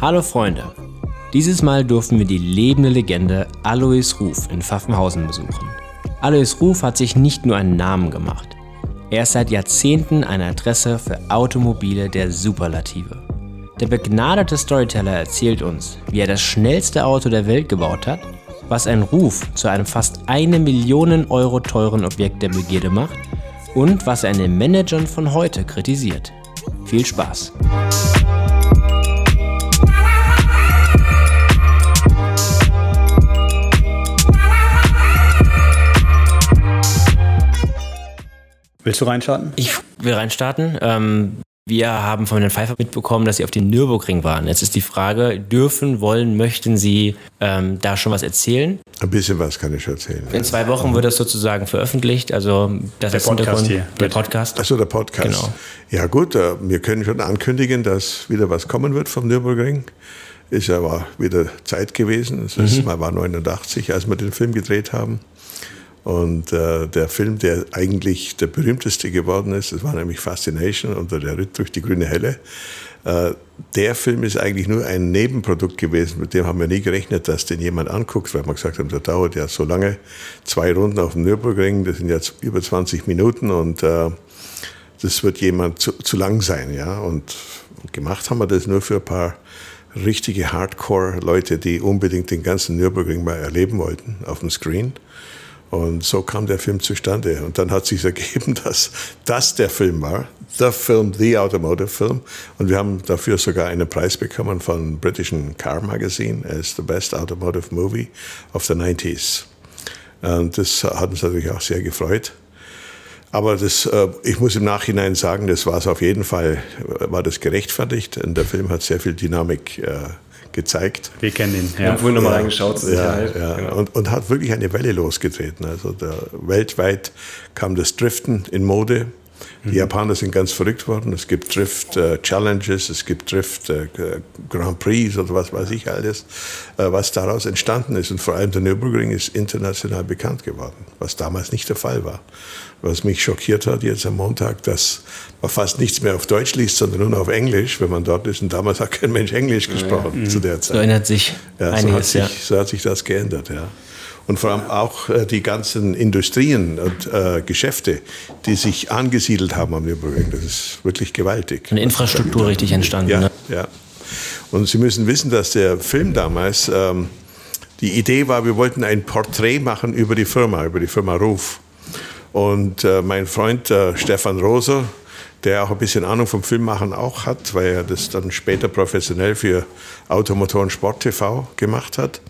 Hallo Freunde, dieses Mal durften wir die lebende Legende Alois Ruf in Pfaffenhausen besuchen. Alois Ruf hat sich nicht nur einen Namen gemacht, er ist seit Jahrzehnten eine Adresse für Automobile der Superlative. Der begnadete Storyteller erzählt uns, wie er das schnellste Auto der Welt gebaut hat, was ein Ruf zu einem fast eine Million Euro teuren Objekt der Begierde macht und was er an den Managern von heute kritisiert. Viel Spaß! Willst du reinstarten? Ich will reinstarten. Ähm, wir haben von Herrn Pfeiffer mitbekommen, dass Sie auf dem Nürburgring waren. Jetzt ist die Frage, dürfen, wollen, möchten Sie ähm, da schon was erzählen? Ein bisschen was kann ich erzählen. In zwei Wochen wird das sozusagen veröffentlicht. Also das der ist Podcast hier. Der Podcast. Achso, der Podcast. Genau. Ja gut, äh, wir können schon ankündigen, dass wieder was kommen wird vom Nürburgring. Ist aber wieder Zeit gewesen. Das letzte Mhm. Mal war 89, als wir den Film gedreht haben. Und äh, der Film, der eigentlich der berühmteste geworden ist, das war nämlich Fascination oder der Ritt durch die grüne Helle. Äh, der Film ist eigentlich nur ein Nebenprodukt gewesen, mit dem haben wir nie gerechnet, dass den jemand anguckt, weil wir gesagt haben, der dauert ja so lange. Zwei Runden auf dem Nürburgring, das sind jetzt über 20 Minuten und äh, das wird jemand zu, zu lang sein. Ja? Und gemacht haben wir das nur für ein paar richtige Hardcore-Leute, die unbedingt den ganzen Nürburgring mal erleben wollten auf dem Screen. Und so kam der Film zustande. Und dann hat sich ergeben, dass das der Film war. The Film, The Automotive Film. Und wir haben dafür sogar einen Preis bekommen von britischen Car Magazine as the best automotive movie of the 90s. Und das hat uns natürlich auch sehr gefreut. Aber das, äh, ich muss im Nachhinein sagen, das war es auf jeden Fall, äh, war das gerechtfertigt. Und der Film hat sehr viel Dynamik äh, gezeigt. Wir kennen ihn. Wir haben vorhin nochmal reingeschaut Ja, ja. Genau. Und, und hat wirklich eine Welle losgetreten. Also der, weltweit kam das Driften in Mode. Die Japaner sind ganz verrückt worden. Es gibt Drift äh, Challenges, es gibt Drift äh, Grand Prix oder was weiß ich alles, äh, was daraus entstanden ist. Und vor allem der Nürburgring ist international bekannt geworden, was damals nicht der Fall war. Was mich schockiert hat jetzt am Montag, dass man fast nichts mehr auf Deutsch liest, sondern nur noch auf Englisch, wenn man dort ist. Und damals hat kein Mensch Englisch gesprochen zu der Zeit. So ändert sich Ja, so, hat einiges, sich, ja. so hat sich das geändert, ja. Und vor allem auch äh, die ganzen Industrien und äh, Geschäfte, die sich angesiedelt haben am Nürburgring, das ist wirklich gewaltig. Eine Infrastruktur richtig entstanden. Ja, Ne? ja. Und Sie müssen wissen, dass der Film damals, ähm, die Idee war, wir wollten ein Porträt machen über die Firma, über die Firma Ruf. Und äh, mein Freund äh, Stefan Roser, der auch ein bisschen Ahnung vom Filmmachen auch hat, weil er das dann später professionell für Automotoren Sport TV gemacht hat.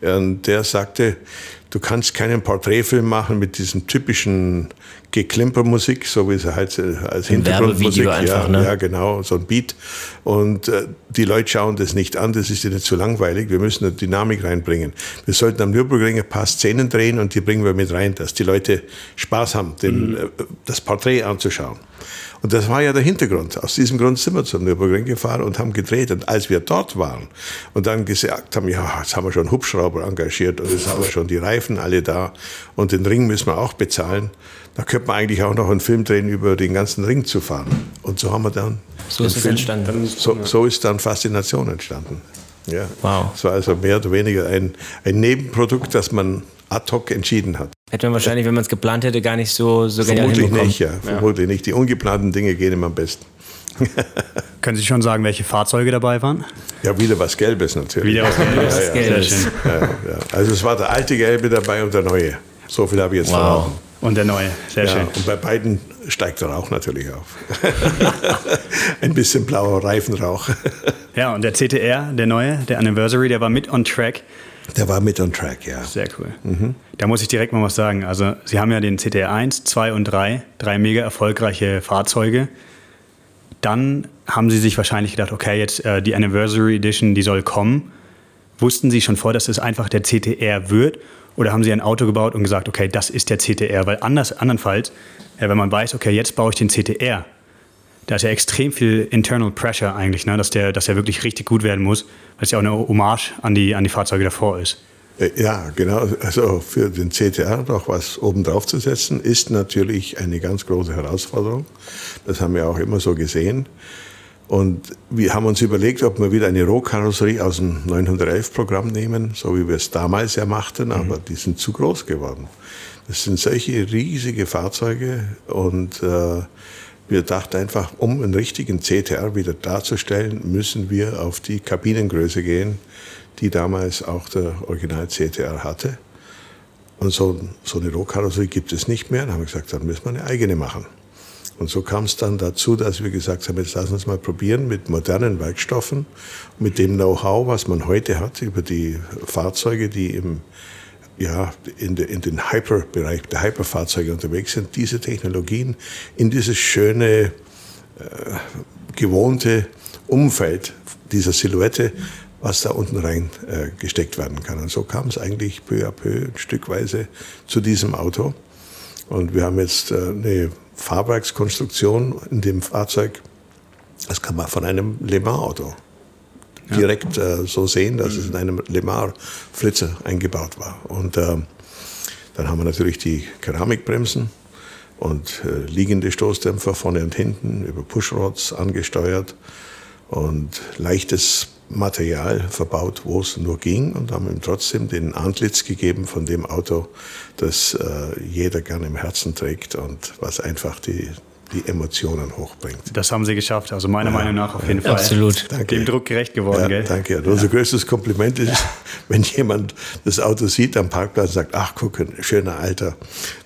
Und der sagte, du kannst keinen Porträtfilm machen mit diesem typischen Geklimpermusik, so wie es halt äh, als Hintergrundmusik. Einfach, ja, ne? ja, genau, so ein Beat. Und äh, die Leute schauen das nicht an, das ist ihnen zu langweilig. Wir müssen eine Dynamik reinbringen. Wir sollten am Nürburgring ein paar Szenen drehen und die bringen wir mit rein, dass die Leute Spaß haben, den, Mhm. äh, das Porträt anzuschauen. Und das war ja der Hintergrund. Aus diesem Grund sind wir zum Nürburgring gefahren und haben gedreht. Und als wir dort waren und dann gesagt haben, ja, jetzt haben wir schon Hubschrauber engagiert und jetzt haben wir schon die Reifen alle da und den Ring müssen wir auch bezahlen, da könnte man eigentlich auch noch einen Film drehen, über den ganzen Ring zu fahren. Und so haben wir dann. So ist es entstanden. So, so ist dann Faszination entstanden. Ja. Wow. Es war also mehr oder weniger ein, ein Nebenprodukt, das man ad hoc entschieden hat. Hätte man wahrscheinlich, wenn man es geplant hätte, gar nicht so, so genial Vermutlich nicht, ja. Vermutlich nicht. Die ungeplanten Dinge gehen immer am besten. Können Sie schon sagen, welche Fahrzeuge dabei waren? Ja, wieder was Gelbes natürlich. Wieder was Gelbes. Ja, ja, Gelbes. Sehr schön. ja, ja. Also es war der alte Gelbe dabei und der neue. So viel habe ich jetzt Wow. verraten. Und der neue. Sehr Ja, schön. und bei beiden steigt der Rauch natürlich auf. Ein bisschen blauer Reifenrauch. Ja, und der CTR, der neue, der Anniversary, der war mit on track. Der war mit on track, ja. Sehr cool. Da muss ich direkt mal was sagen. Also, Sie haben ja den CTR 1, 2 und 3, drei mega erfolgreiche Fahrzeuge. Dann haben Sie sich wahrscheinlich gedacht, okay, jetzt äh, die Anniversary Edition, die soll kommen. Wussten Sie schon vor, dass es einfach der CTR wird? Oder haben Sie ein Auto gebaut und gesagt, okay, das ist der CTR? Weil anders, andernfalls, äh, wenn man weiß, okay, jetzt baue ich den CTR, da ist ja extrem viel Internal Pressure eigentlich, ne? dass, der, dass der wirklich richtig gut werden muss, weil es ja auch eine Hommage an die, an die Fahrzeuge davor ist. Äh, ja, genau. Also für den CTR noch was obendrauf zu setzen, ist natürlich eine ganz große Herausforderung. Das haben wir auch immer so gesehen. Und wir haben uns überlegt, ob wir wieder eine Rohkarosserie aus dem 911-Programm nehmen, so wie wir es damals ja machten, mhm. aber die sind zu groß geworden. Das sind solche riesige Fahrzeuge und äh, wir dachten einfach, um einen richtigen CTR wieder darzustellen, müssen wir auf die Kabinengröße gehen, die damals auch der Original CTR hatte. Und so, so eine Rohkarosserie gibt es nicht mehr. Dann haben wir gesagt, dann müssen wir eine eigene machen. Und so kam es dann dazu, dass wir gesagt haben, jetzt lassen wir es mal probieren mit modernen Werkstoffen, mit dem Know-how, was man heute hat über die Fahrzeuge, die im, ja, in, de, in den Hyper-Bereich der Hyperfahrzeuge unterwegs sind, diese Technologien in dieses schöne, äh, gewohnte Umfeld dieser Silhouette, was da unten rein äh, gesteckt werden kann. Und so kam es eigentlich peu à peu, stückweise zu diesem Auto. Und wir haben jetzt äh, eine Fahrwerkskonstruktion in dem Fahrzeug, das kann man von einem Le Mans-Auto ja. direkt äh, so sehen, dass mhm. es in einem Le Mans-Flitzer eingebaut war. Und äh, dann haben wir natürlich die Keramikbremsen und äh, liegende Stoßdämpfer vorne und hinten über Pushrods angesteuert und leichtes Material verbaut, wo es nur ging und haben ihm trotzdem den Antlitz gegeben von dem Auto, das äh, jeder gerne im Herzen trägt und was einfach die, die Emotionen hochbringt. Das haben Sie geschafft, also meiner ja, Meinung nach auf jeden ja, Fall. Absolut. Danke. Dem Druck gerecht geworden, ja, gell? Danke. Ja. Unser größtes Kompliment ist, wenn jemand das Auto sieht am Parkplatz und sagt, ach guck, ein schöner Alter,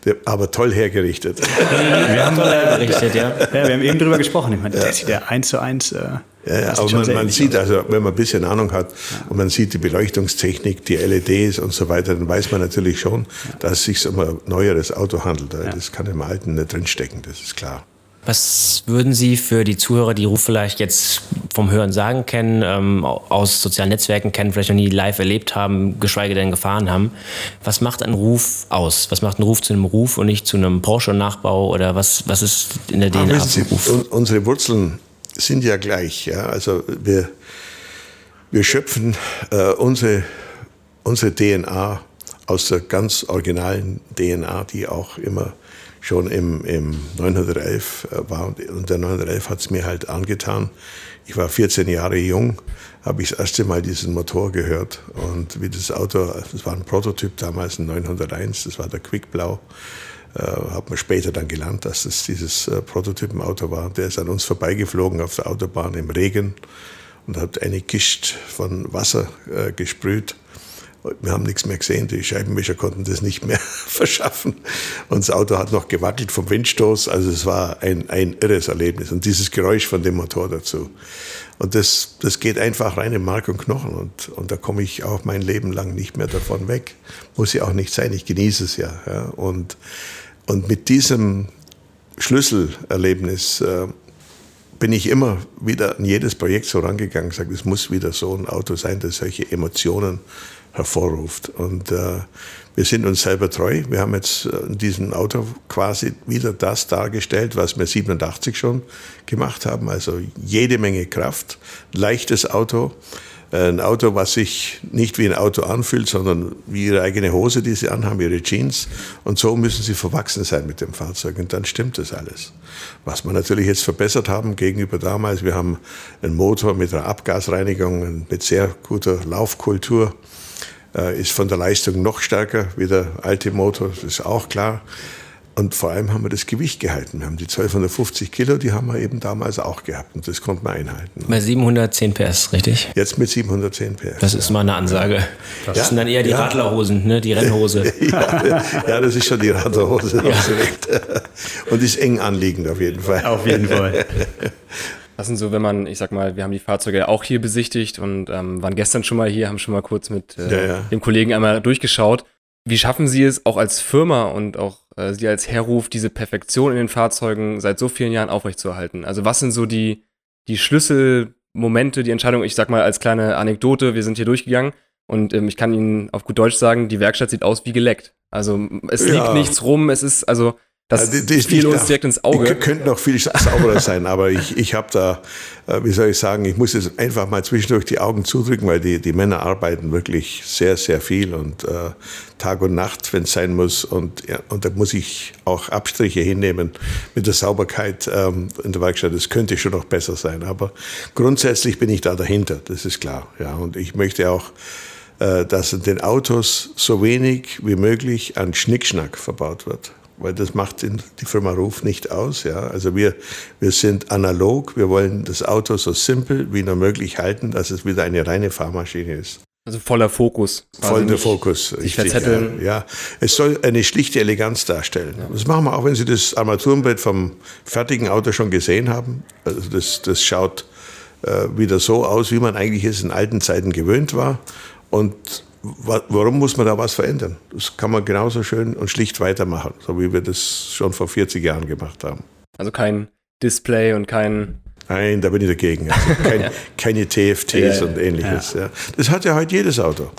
der, aber toll hergerichtet. wir haben toll hergerichtet, ja. ja. Wir haben eben drüber gesprochen. Ich meine, der sieht ja eins zu eins... Äh ja, ja, aber man, man sieht, also wenn man ein bisschen Ahnung hat ja. und man sieht die Beleuchtungstechnik, die LEDs und so weiter, dann weiß man natürlich schon, dass es sich um ein neueres Auto handelt. Das kann im Alten nicht drinstecken, das ist klar. Was würden Sie für die Zuhörer, die Ruf vielleicht jetzt vom Hören sagen kennen, ähm, aus sozialen Netzwerken kennen, vielleicht noch nie live erlebt haben, geschweige denn gefahren haben, was macht ein Ruf aus? Was macht ein Ruf zu einem Ruf und nicht zu einem Porsche-Nachbau oder was, was ist in der DNA vom Ruf? Unsere Wurzeln sind ja gleich. Ja? Also wir, wir schöpfen äh, unsere, unsere DNA aus der ganz originalen DNA, die auch immer schon im, im 911 äh, war. Und der 911 hat es mir halt angetan. Ich war 14 Jahre jung, habe ich das erste Mal diesen Motor gehört. Und wie das Auto, das war ein Prototyp damals, ein 901, das war der Quickblau. Äh, hat man später dann gelernt, dass das dieses äh, Prototypenauto war. Der ist an uns vorbeigeflogen auf der Autobahn im Regen und hat eine Kiste von Wasser äh, gesprüht. Wir haben nichts mehr gesehen, die Scheibenwischer konnten das nicht mehr verschaffen. Und das Auto hat noch gewackelt vom Windstoß. Also es war ein, ein irres Erlebnis. Und dieses Geräusch von dem Motor dazu. Und das, das geht einfach rein in Mark und Knochen. Und, und da komme ich auch mein Leben lang nicht mehr davon weg. Muss ja auch nicht sein, ich genieße es ja. ja. Und, und mit diesem Schlüsselerlebnis äh, bin ich immer wieder an jedes Projekt so rangegangen, gesagt, es muss wieder so ein Auto sein, das solche Emotionen hervorruft. Und äh, wir sind uns selber treu. Wir haben jetzt äh, in diesem Auto quasi wieder das dargestellt, was wir 87 schon gemacht haben. Also jede Menge Kraft, leichtes Auto, äh, ein Auto, was sich nicht wie ein Auto anfühlt, sondern wie ihre eigene Hose, die sie anhaben, ihre Jeans. Und so müssen sie verwachsen sein mit dem Fahrzeug. Und dann stimmt das alles. Was wir natürlich jetzt verbessert haben gegenüber damals, wir haben einen Motor mit einer Abgasreinigung, mit sehr guter Laufkultur äh, ist von der Leistung noch stärker wie der alte Motor, das ist auch klar. Und vor allem haben wir das Gewicht gehalten. Wir haben die 1250 Kilo, die haben wir eben damals auch gehabt und das konnten wir einhalten. Bei 710 PS, richtig? Jetzt mit 710 PS. Das ist mal eine Ansage. Das ja. sind dann eher die ja. Radlerhosen, ne? die Rennhose. ja, ja, das ist schon die Radlerhose. Ja. Und ist eng anliegend auf jeden Fall. Auf jeden Fall. Was sind so, wenn man, ich sag mal, wir haben die Fahrzeuge auch hier besichtigt und ähm, waren gestern schon mal hier, haben schon mal kurz mit äh, ja, ja. dem Kollegen einmal durchgeschaut. Wie schaffen Sie es auch als Firma und auch äh, Sie als Herruf, diese Perfektion in den Fahrzeugen seit so vielen Jahren aufrechtzuerhalten? Also was sind so die, die Schlüsselmomente, die Entscheidung, ich sag mal als kleine Anekdote, wir sind hier durchgegangen und ähm, ich kann Ihnen auf gut Deutsch sagen, die Werkstatt sieht aus wie geleckt. Also es liegt nichts rum, es ist, also Das ja, die, fiel uns direkt ins Auge. Die könnten noch viel sauberer sein, aber ich, ich habe da, äh, wie soll ich sagen, ich muss jetzt einfach mal zwischendurch die Augen zudrücken, weil die, die Männer arbeiten wirklich sehr, sehr viel und äh, Tag und Nacht, wenn es sein muss. Und, ja, und da muss ich auch Abstriche hinnehmen mit der Sauberkeit ähm, in der Werkstatt. Das könnte schon noch besser sein. Aber grundsätzlich bin ich da dahinter, das ist klar. Ja, und ich möchte auch äh, dass in den Autos so wenig wie möglich an Schnickschnack verbaut wird weil das macht die Firma Ruf nicht aus. Ja. Also wir, wir sind analog, wir wollen das Auto so simpel wie nur möglich halten, dass es wieder eine reine Fahrmaschine ist. Also voller Fokus. Voller Fokus. Richtig, ja, ja, es soll eine schlichte Eleganz darstellen. Ja. Das machen wir auch, wenn Sie das Armaturenbrett vom fertigen Auto schon gesehen haben. Also das, das schaut äh, wieder so aus, wie man eigentlich es in alten Zeiten gewöhnt war. Und warum muss man da was verändern? Das kann man genauso schön und schlicht weitermachen, so wie wir das schon vor 40 Jahren gemacht haben. Also kein Display und kein. Nein, da bin ich dagegen. Also kein, ja. Keine TFTs ja, und ähnliches. Ja. Das hat ja heute jedes Auto.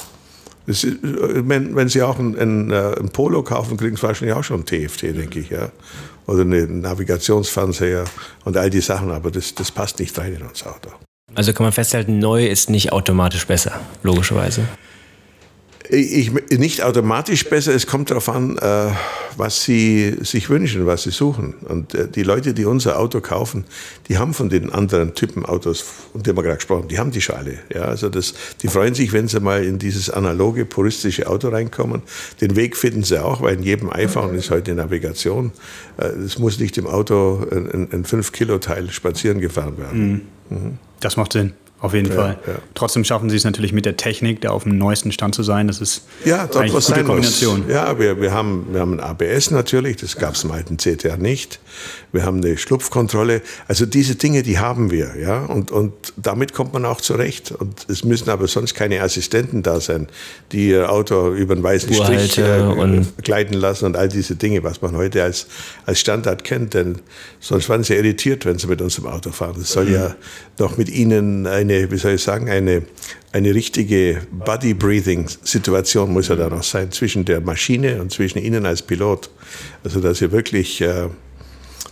Ist, wenn, wenn, Sie auch ein, ein, äh, ein, Polo kaufen, kriegen Sie wahrscheinlich auch schon ein TFT, denke ich. Ja. Oder einen Navigationsfernseher und all die Sachen, aber das, das passt nicht rein in unser Auto. Also kann man festhalten, neu ist nicht automatisch besser, logischerweise. Ich, nicht automatisch besser, es kommt darauf an, äh, was sie sich wünschen, was sie suchen. Und äh, die Leute, die unser Auto kaufen, die haben von den anderen Typen Autos, um die wir gerade gesprochen haben, die haben die schon alle. Ja, also das, die freuen sich, wenn sie mal in dieses analoge, puristische Auto reinkommen. Den Weg finden sie auch, weil in jedem iPhone ist heute Navigation. Äh, es muss nicht im Auto ein, ein 5-Kilo-Teil spazieren gefahren werden. Mhm. Das macht Sinn. Auf jeden ja, Fall. Ja. Trotzdem schaffen sie es natürlich mit der Technik, da auf dem neuesten Stand zu sein. Das ist ja, dort eine gute Kombination. Muss. Ja, wir, wir, haben, wir haben ein ABS natürlich, das gab es im alten CTR nicht. Wir haben eine Schlupfkontrolle. Also diese Dinge, die haben wir. Ja? Und, und damit kommt man auch zurecht. Und es müssen aber sonst keine Assistenten da sein, die ihr Auto über einen weißen Strich äh, gleiten lassen und all diese Dinge, was man heute als, als Standard kennt. Denn sonst waren sie irritiert, wenn sie mit uns im Auto fahren. Das soll mhm. ja noch mit ihnen eine eine, wie soll ich sagen, eine, eine richtige Body-Breathing-Situation muss ja da noch sein zwischen der Maschine und zwischen Ihnen als Pilot. Also, dass Sie wirklich äh,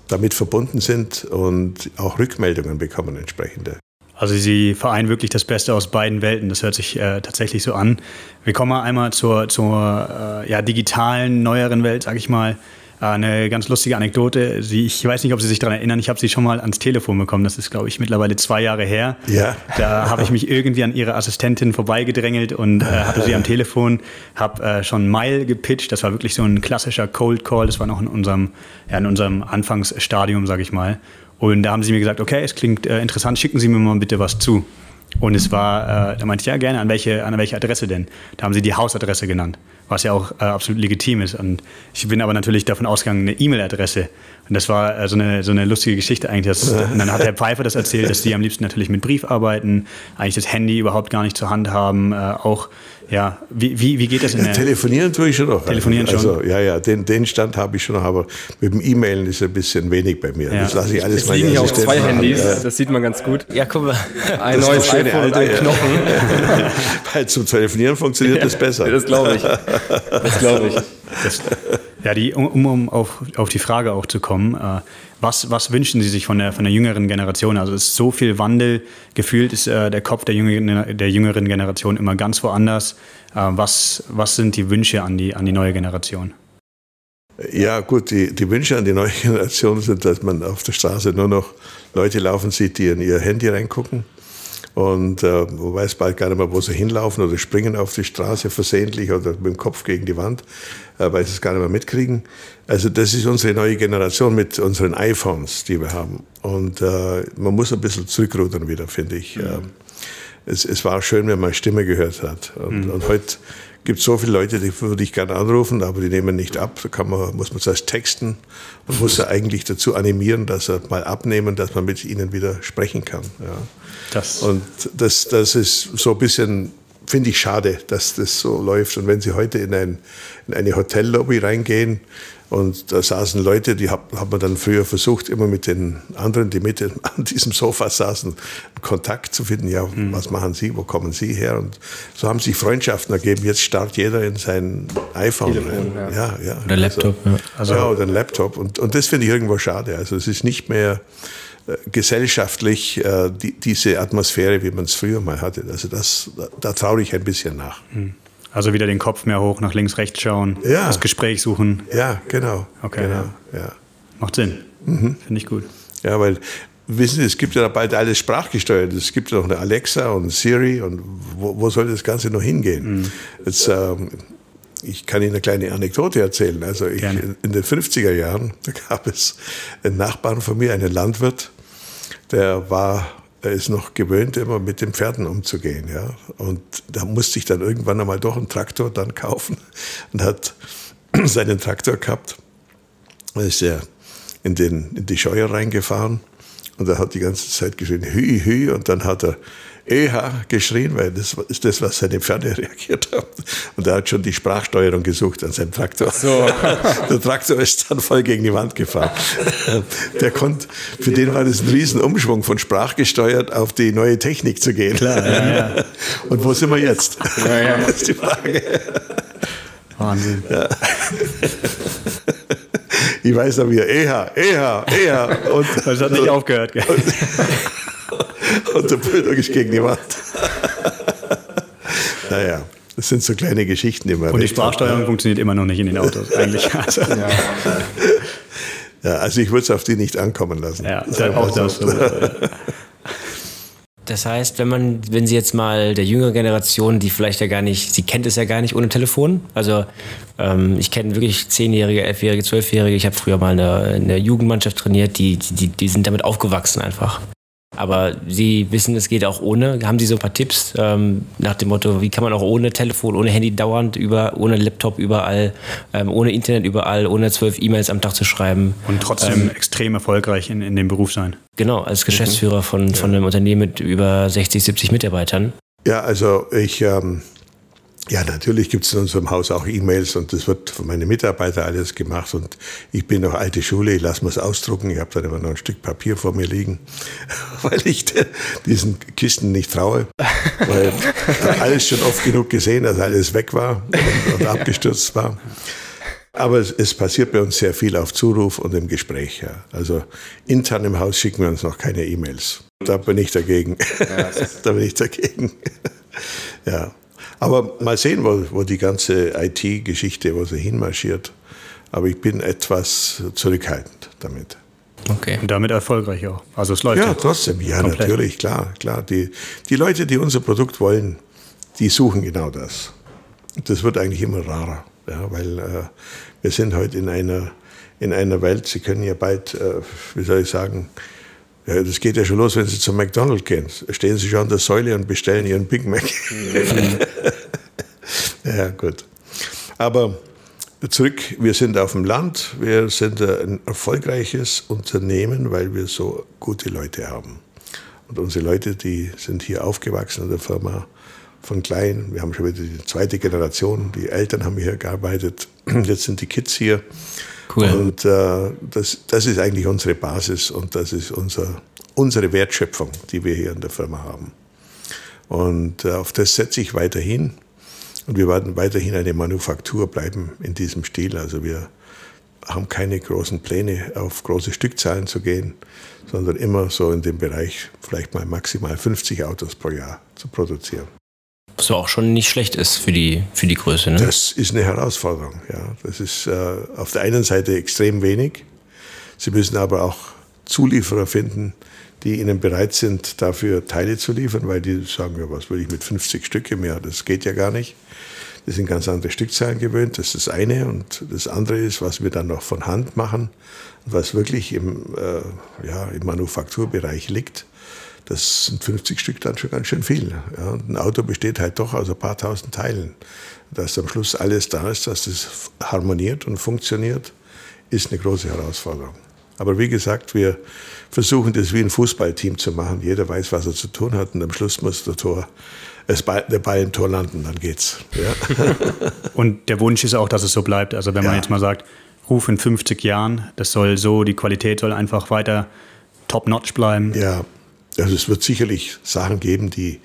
damit verbunden sind und auch Rückmeldungen bekommen entsprechende. Also Sie vereinen wirklich das Beste aus beiden Welten. Das hört sich äh, tatsächlich so an. Wir kommen mal einmal zur, zur äh, ja, digitalen, neueren Welt, sage ich mal. Eine ganz lustige Anekdote. Sie, ich weiß nicht, ob Sie sich daran erinnern, ich habe sie schon mal ans Telefon bekommen. Das ist, glaube ich, mittlerweile zwei Jahre her. Ja. Da habe ich mich irgendwie an Ihre Assistentin vorbeigedrängelt und äh, hatte sie am Telefon, habe äh, schon Mile gepitcht. Das war wirklich so ein klassischer Cold Call. Das war noch in unserem, ja, in unserem Anfangsstadium, sage ich mal. Und da haben sie mir gesagt, okay, es klingt äh, interessant, schicken Sie mir mal bitte was zu. Und es war, äh, da meinte ich, ja gerne, an welche, an welche Adresse denn? Da haben sie die Hausadresse genannt was ja auch äh, absolut legitim ist. Und ich bin aber natürlich davon ausgegangen, eine E-Mail-Adresse. Und das war äh, so, eine, so eine lustige Geschichte eigentlich. Dass, und dann hat Herr Pfeiffer das erzählt, dass die am liebsten natürlich mit Brief arbeiten, eigentlich das Handy überhaupt gar nicht zur Hand haben, äh, auch ja, wie, wie, wie geht das in der Telefonieren tue ich schon noch. Telefonieren also, schon? Also, ja, ja, den, den Stand habe ich schon noch, aber mit dem E-Mailen ist ein bisschen wenig bei mir. Ja. Das lasse ich alles mal liegen ja auch zwei Handys, haben. das sieht man ganz gut. Ja, guck mal. Ein das neues iPhone und ein Knochen. Weil zum Telefonieren funktioniert ja, das besser. Das glaube ich. Das glaube ich. Das, ja, die, um, um auf, auf die Frage auch zu kommen, äh, was, was wünschen Sie sich von der, von der jüngeren Generation? Also es ist so viel Wandel, gefühlt ist äh, der Kopf der jüngeren, der jüngeren Generation immer ganz woanders. Äh, was, was sind die Wünsche an die, an die neue Generation? Ja, gut, die, die Wünsche an die neue Generation sind, dass man auf der Straße nur noch Leute laufen sieht, die in ihr Handy reingucken. Und äh, man weiß bald gar nicht mehr, wo sie hinlaufen oder springen auf die Straße versehentlich oder mit dem Kopf gegen die Wand, äh, weil sie es gar nicht mehr mitkriegen. Also das ist unsere neue Generation mit unseren iPhones, die wir haben. Und äh, man muss ein bisschen zurückrudern wieder, finde ich. Mhm. Es, es, war schön, wenn man Stimme gehört hat. Und, mhm. und heute gibt es so viele Leute, die würde ich gerne anrufen, aber die nehmen nicht ab. Da kann man, muss man zuerst texten und muss sie eigentlich dazu animieren, dass sie mal abnehmen, dass man mit ihnen wieder sprechen kann. Ja. Das. Und das, das ist so ein bisschen finde ich schade, dass das so läuft. Und wenn Sie heute in, ein, in eine Hotellobby reingehen, und da saßen Leute, die hat, hat man dann früher versucht, immer mit den anderen, die mit an diesem Sofa saßen, Kontakt zu finden. Ja, mhm. was machen Sie? Wo kommen Sie her? Und so haben sich Freundschaften ergeben. Jetzt starrt jeder in sein iPhone. Telefon, ja. ja, ja. Oder Laptop. Also, ja. Also, ja, oder ein Laptop. Und, und das finde ich irgendwo schade. Also es ist nicht mehr gesellschaftlich äh, die, diese Atmosphäre, wie man es früher mal hatte. Also das, da, da traue ich ein bisschen nach. Mhm. Also wieder den Kopf mehr hoch, nach links, rechts schauen, ja. das Gespräch suchen. Ja, genau. Okay, genau, ja. ja. Macht Sinn. Mhm. Finde ich gut. Ja, weil, wissen Sie, es gibt ja bald alles sprachgesteuert. Es gibt ja noch eine Alexa und Siri und wo, wo soll das Ganze noch hingehen? Mhm. Jetzt, ähm, ich kann Ihnen eine kleine Anekdote erzählen. Also ich, in den 50er Jahren, da gab es einen Nachbarn von mir, einen Landwirt, der war er ist noch gewöhnt, immer mit den Pferden umzugehen. Ja? Und da musste ich dann irgendwann einmal doch einen Traktor dann kaufen und hat seinen Traktor gehabt. Da ist er in, den, in die Scheune reingefahren und er hat die ganze Zeit geschrien, hü, hü, und dann hat er EH geschrien, weil das ist das, was seine Pferde reagiert haben. Und er hat schon die Sprachsteuerung gesucht an seinem Traktor. So. Der Traktor ist dann voll gegen die Wand gefahren. Der konnte, für den war das ein Riesenumschwung von sprachgesteuert auf die neue Technik zu gehen. Klar, ja, ja. Und wo sind wir jetzt? Ja, ja. Das ist die Frage. Wahnsinn. Ja. Ich weiß noch, wie er EH, EH, EH. Und, das hat nicht aufgehört. Gell? Und, und der Bulldog ist gegen die Wand. naja, das sind so kleine Geschichten, die man. Und die Sprachsteuerung funktioniert immer noch nicht in den Autos, eigentlich. Also. Ja. ja. also ich würde es auf die nicht ankommen lassen. Ja, auch das. So. Das heißt, wenn man, wenn Sie jetzt mal der jüngeren Generation, die vielleicht ja gar nicht, sie kennt es ja gar nicht ohne Telefon. Also ähm, ich kenne wirklich Zehnjährige, Elfjährige, Zwölfjährige. Ich habe früher mal in der, in der Jugendmannschaft trainiert, die, die, die sind damit aufgewachsen einfach. Aber Sie wissen, es geht auch ohne. Haben Sie so ein paar Tipps ähm, nach dem Motto, wie kann man auch ohne Telefon, ohne Handy dauernd, über, ohne Laptop überall, ähm, ohne Internet überall, ohne zwölf E-Mails am Tag zu schreiben? Und trotzdem ähm, extrem erfolgreich in, in dem Beruf sein. Genau, als Geschäftsführer von, von einem Unternehmen mit über 60, 70 Mitarbeitern. Ja, also ich ähm, ja, natürlich gibt es in unserem Haus auch E-Mails und das wird von meinen Mitarbeitern alles gemacht und ich bin noch alte Schule, ich lasse mir es ausdrucken, ich habe dann immer noch ein Stück Papier vor mir liegen, weil ich diesen Kisten nicht traue, weil alles schon oft genug gesehen, dass alles weg war und, und abgestürzt war. Aber es, es, passiert bei uns sehr viel auf Zuruf und im Gespräch. Ja. Also intern im Haus schicken wir uns noch keine E-Mails. Da bin ich dagegen. Ja, da bin ich dagegen. ja. Aber mal sehen, wo, wo die ganze IT-Geschichte, wo sie hinmarschiert. Aber ich bin etwas zurückhaltend damit. Okay. Und damit erfolgreich auch. Also es läuft. Ja, trotzdem. Ja, komplett. natürlich, klar, klar. Die, die Leute, die unser Produkt wollen, die suchen genau das. Das wird eigentlich immer rarer, ja, weil äh, wir sind heute in einer, in einer Welt, Sie können ja bald, äh, wie soll ich sagen, ja, das geht ja schon los, wenn Sie zum McDonald's gehen. Stehen Sie schon an der Säule und bestellen Ihren Big Mac. ja, gut. Aber zurück, wir sind auf dem Land, wir sind ein erfolgreiches Unternehmen, weil wir so gute Leute haben. Und unsere Leute, die sind hier aufgewachsen in der Firma von klein. Wir haben schon wieder die zweite Generation, die Eltern haben hier gearbeitet. Jetzt sind die Kids hier. Cool. Und äh, das, das ist eigentlich unsere Basis und das ist unser, unsere Wertschöpfung, die wir hier in der Firma haben. Und äh, auf das setze ich weiterhin. Und wir werden weiterhin eine Manufaktur bleiben in diesem Stil. Also wir haben keine großen Pläne, auf große Stückzahlen zu gehen, sondern immer so in dem Bereich vielleicht mal maximal 50 Autos pro Jahr zu produzieren. Was auch schon nicht schlecht ist für die, für die Größe. Ne? Das ist eine Herausforderung. Ja. Das ist äh, auf der einen Seite extrem wenig. Sie müssen aber auch Zulieferer finden, die ihnen bereit sind, dafür Teile zu liefern, weil die sagen, ja, was will ich mit 50 Stück im Jahr? Das geht ja gar nicht. Die sind ganz andere Stückzahlen gewöhnt, das ist das eine. Und das andere ist, was wir dann noch von Hand machen, was wirklich im, äh, ja, im Manufakturbereich liegt das sind 50 Stück dann schon ganz schön viel. Ja, ein Auto besteht halt doch aus ein paar tausend Teilen. Dass am Schluss alles da ist, dass es harmoniert und funktioniert, ist eine große Herausforderung. Aber wie gesagt, wir versuchen das wie ein Fußballteam zu machen. Jeder weiß, was er zu tun hat und am Schluss muss der Tor es bei, der Ball im Tor landen, dann geht's. Ja. und der Wunsch ist auch, dass es so bleibt. Also wenn man jetzt mal sagt, Ruf in 50 Jahren, das soll so, die Qualität soll einfach weiter top-notch bleiben. Ja, also es wird sicherlich Sachen geben, die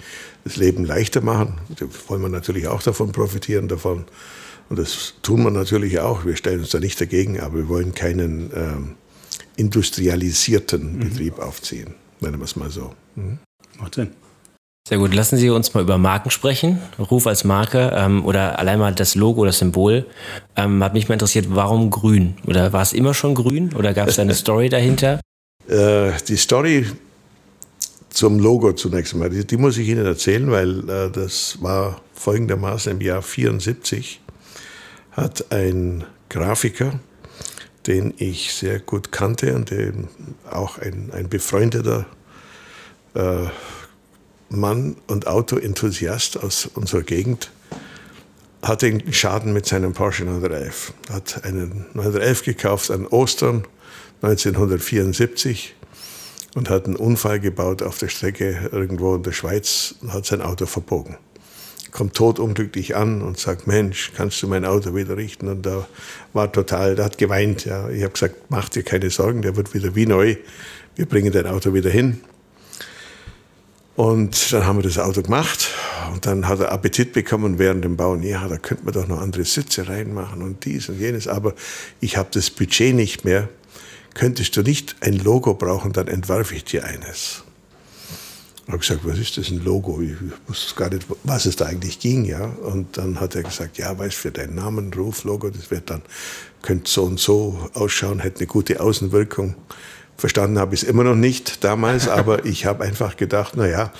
das Leben leichter machen. Da wollen wir natürlich auch davon profitieren davon. Und das tun wir natürlich auch. Wir stellen uns da nicht dagegen, aber wir wollen keinen ähm, industrialisierten mhm. Betrieb aufziehen, nennen wir es mal so. Mhm. Macht Sinn. Sehr gut. Lassen Sie uns mal über Marken sprechen. Ruf als Marke ähm, oder allein mal das Logo, das Symbol. Ähm, hat mich mal interessiert, warum grün? Oder war es immer schon grün oder gab es da eine Story dahinter? Äh, die Story zum Logo zunächst einmal, die, die muss ich Ihnen erzählen, weil äh, das war folgendermaßen im Jahr 74 hat ein Grafiker, den ich sehr gut kannte und dem auch ein, ein befreundeter äh, Mann und Autoenthusiast aus unserer Gegend, hatte einen Schaden mit seinem Porsche 911. Hat einen 911 gekauft an Ostern 1974 und hat einen Unfall gebaut auf der Strecke irgendwo in der Schweiz und hat sein Auto verbogen. Kommt totunglücklich an und sagt, Mensch, kannst du mein Auto wieder richten? Und da war total, der hat geweint. Ja. Ich habe gesagt, mach dir keine Sorgen, der wird wieder wie neu. Wir bringen dein Auto wieder hin. Und dann haben wir das Auto gemacht und dann hat er Appetit bekommen während dem Bauen. Ja, da könnte man doch noch andere Sitze reinmachen und dies und jenes. Aber ich habe das Budget nicht mehr könntest du nicht ein Logo brauchen, dann entwerfe ich dir eines. Ich habe gesagt, was ist das ein Logo? Ich wusste gar nicht, was es da eigentlich ging, ja. Und dann hat er gesagt, ja, weißt für deinen Namen, Ruflogo, das wird dann, könnte so und so ausschauen, hätte eine gute Außenwirkung. Verstanden habe ich es immer noch nicht damals, aber ich habe einfach gedacht, na ja,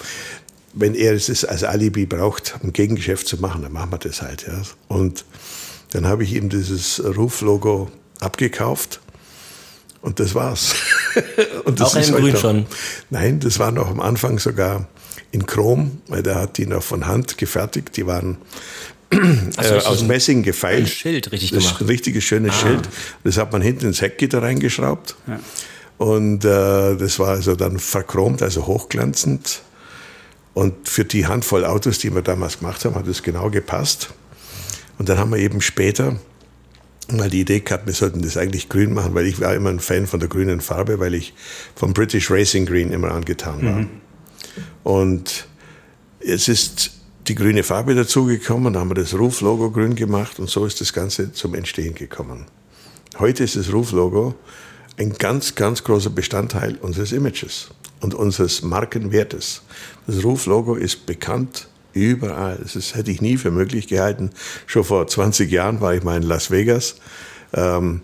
wenn er es als Alibi braucht, um Gegengeschäft zu machen, dann machen wir das halt, ja. Und dann habe ich ihm dieses Ruflogo abgekauft und das war's. und das Auch ist in Grün schon? Nein, das war noch am Anfang sogar in Chrom, weil der hat die noch von Hand gefertigt. Die waren also äh, aus Messing gefeilt. Ein Schild richtig das gemacht. Ein richtiges schönes ah. Schild. Das hat man hinten ins Heckgitter reingeschraubt. Ja. Und äh, das war also dann verchromt, also hochglanzend. Und für die Handvoll Autos, die wir damals gemacht haben, hat das genau gepasst. Und dann haben wir eben später mal die Idee gehabt, wir sollten das eigentlich grün machen, weil ich war immer ein Fan von der grünen Farbe, weil ich vom British Racing Green immer angetan war. Mhm. Und es ist die grüne Farbe dazugekommen, haben wir das Ruf-Logo grün gemacht und so ist das Ganze zum Entstehen gekommen. Heute ist das Ruf-Logo ein ganz, ganz großer Bestandteil unseres Images und unseres Markenwertes. Das Ruf-Logo ist bekannt Überall. Das hätte ich nie für möglich gehalten. Schon vor 20 Jahren war ich mal in Las Vegas ähm,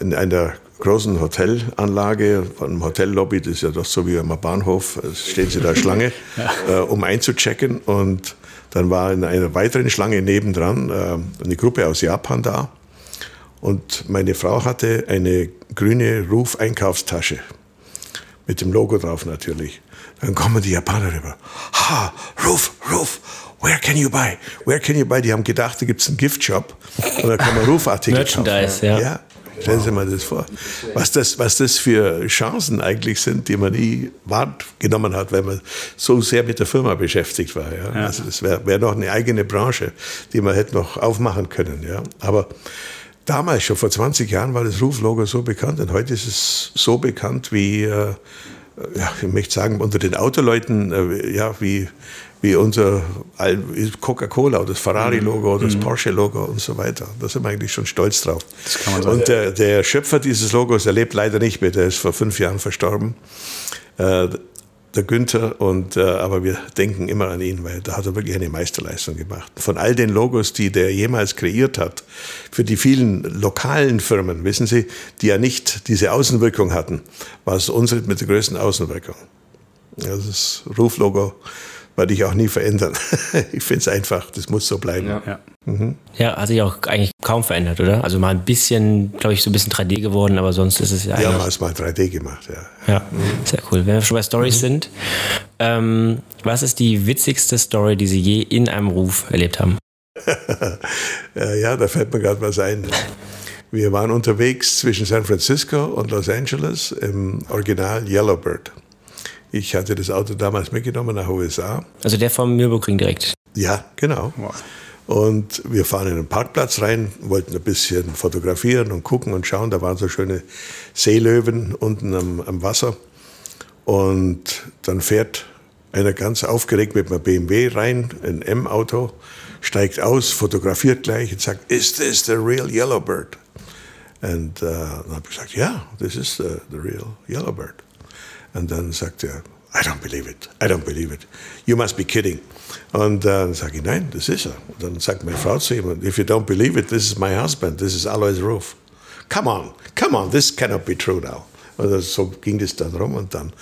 in einer großen Hotelanlage, von einem Hotellobby, das ist ja doch so wie am Bahnhof, stehen sie da Schlange, ja. äh, um einzuchecken. Und dann war in einer weiteren Schlange nebendran äh, eine Gruppe aus Japan da. Und meine Frau hatte eine grüne Ruf-Einkaufstasche mit dem Logo drauf natürlich. Dann kommen die Japaner rüber. Ha, Roof, Roof, where can you buy? Where can you buy? Die haben gedacht, da gibt es einen Giftshop und da kann man Rufartikel Merchandise, kaufen. ja. ja. Stellen Sie mal das vor. Was das, was das für Chancen eigentlich sind, die man nie wahrgenommen hat, wenn man so sehr mit der Firma beschäftigt war. Ja? ja. Also das wäre wär noch eine eigene Branche, die man hätte noch aufmachen können. Ja? Aber damals, schon vor 20 Jahren, war das Ruflogo so bekannt und heute ist es so bekannt wie äh, ja, ich möchte sagen, unter den Autoleuten, äh, ja, wie, wie unser Coca-Cola oder das Ferrari-Logo oder das mhm. Porsche-Logo und so weiter. Da sind wir eigentlich schon stolz drauf. und der, der, Schöpfer dieses Logos, er lebt leider nicht mehr, der ist vor fünf Jahren verstorben. Der Günther, und, äh, aber wir denken immer an ihn, weil da hat er wirklich eine Meisterleistung gemacht. Von all den Logos, die der jemals kreiert hat, für die vielen lokalen Firmen, wissen Sie, die ja nicht diese Außenwirkung hatten, war es unsere mit der größten Außenwirkung. Ja, das Ruflogo werde ich auch nie verändern. ich finde es einfach, das muss so bleiben. Ja. Ja. Mhm. ja, hat sich auch eigentlich kaum verändert, oder? Also mal ein bisschen, glaube ich, so ein bisschen 3D geworden, aber sonst ist es ja. Ja, mal mal 3D gemacht, ja. Ja, mhm. sehr cool. Wenn wir schon bei Stories mhm. sind, ähm, was ist die witzigste Story, die Sie je in einem Ruf erlebt haben? ja, da fällt mir gerade was ein. Wir waren unterwegs zwischen San Francisco und Los Angeles im Original Yellowbird. Ich hatte das Auto damals mitgenommen nach USA. Also der vom Nürburgring direkt? Ja, genau. Wow. Und wir fahren in den Parkplatz rein, wollten ein bisschen fotografieren und gucken und schauen. Da waren so schöne Seelöwen unten am, am Wasser. Und dann fährt einer ganz aufgeregt mit einem BMW rein, ein M-Auto, steigt aus, fotografiert gleich und sagt, is this the real Yellowbird? Und uh, dann habe ich gesagt, ja, yeah, this is the, the real Yellowbird. Und dann sagt er, I don't believe it, I don't believe it. You must be kidding. Und dann sage ich, nein, das ist er. Und dann sagt meine Frau zu ihm, if you don't believe it, this is my husband, this is Alois Roof. Come on, come on, this cannot be true now. Und so ging das dann rum und dann,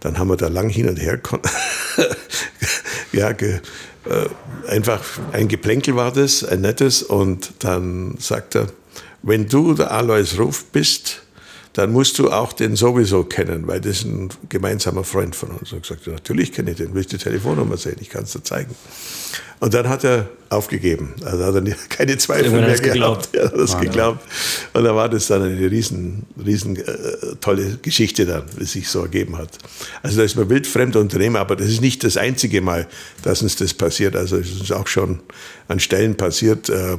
dann haben wir da lang hin und her ja, ge, äh, einfach ein Geplänkel war das, ein nettes und dann sagt er, wenn du der Alois Ruf bist, dann musst du auch den sowieso kennen, weil das ist ein gemeinsamer Freund von uns. Und ich sagte, natürlich kenne ich den, will ich die Telefonnummer sehen, ich kann es dir zeigen. Und dann hat er aufgegeben. Also hat er keine Zweifel mehr gehabt. Er hat das ah, geglaubt. Und da war das dann eine riesen, riesen äh, tolle Geschichte dann, die sich so ergeben hat. Also da ist man wildfremder Unternehmer, aber das ist nicht das einzige Mal, dass uns das passiert. Also es ist auch schon an Stellen passiert, äh,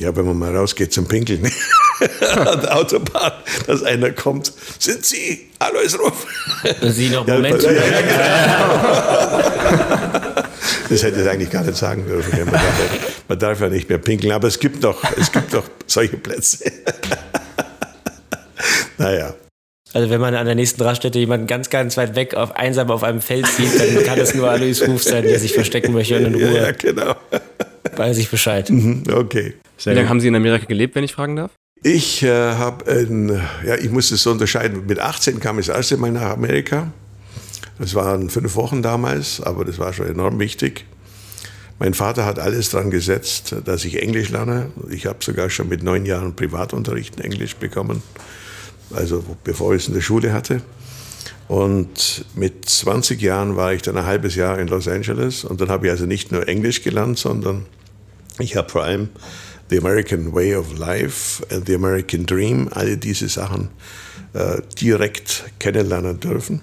ja, wenn man mal rausgeht zum Pinkeln an der Autobahn, dass einer kommt, sind Sie Alois Ruf? Sie noch, Moment. das hätte ich eigentlich gar nicht sagen dürfen. Man darf, ja, man darf ja nicht mehr pinkeln, aber es gibt doch, es gibt doch solche Plätze. naja. Also wenn man an der nächsten Raststätte jemanden ganz, ganz weit weg auf einsam auf einem Feld sieht, dann kann es nur Alois Ruf sein, der sich verstecken möchte und in Ruhe. Ja, genau. Weiß ich Bescheid. Mhm, okay. Sehr Wie lange haben Sie in Amerika gelebt, wenn ich fragen darf? Ich äh, habe, ja, ich muss es so unterscheiden. Mit 18 kam ich das erste Mal nach Amerika. Das waren fünf Wochen damals, aber das war schon enorm wichtig. Mein Vater hat alles dran gesetzt, dass ich Englisch lerne. Ich habe sogar schon mit neun Jahren Privatunterricht in Englisch bekommen, also bevor ich es in der Schule hatte. Und mit 20 Jahren war ich dann ein halbes Jahr in Los Angeles und dann habe ich also nicht nur Englisch gelernt, sondern ich habe vor allem The American Way of Life, uh, The American Dream, alle diese Sachen äh, direkt kennenlernen dürfen,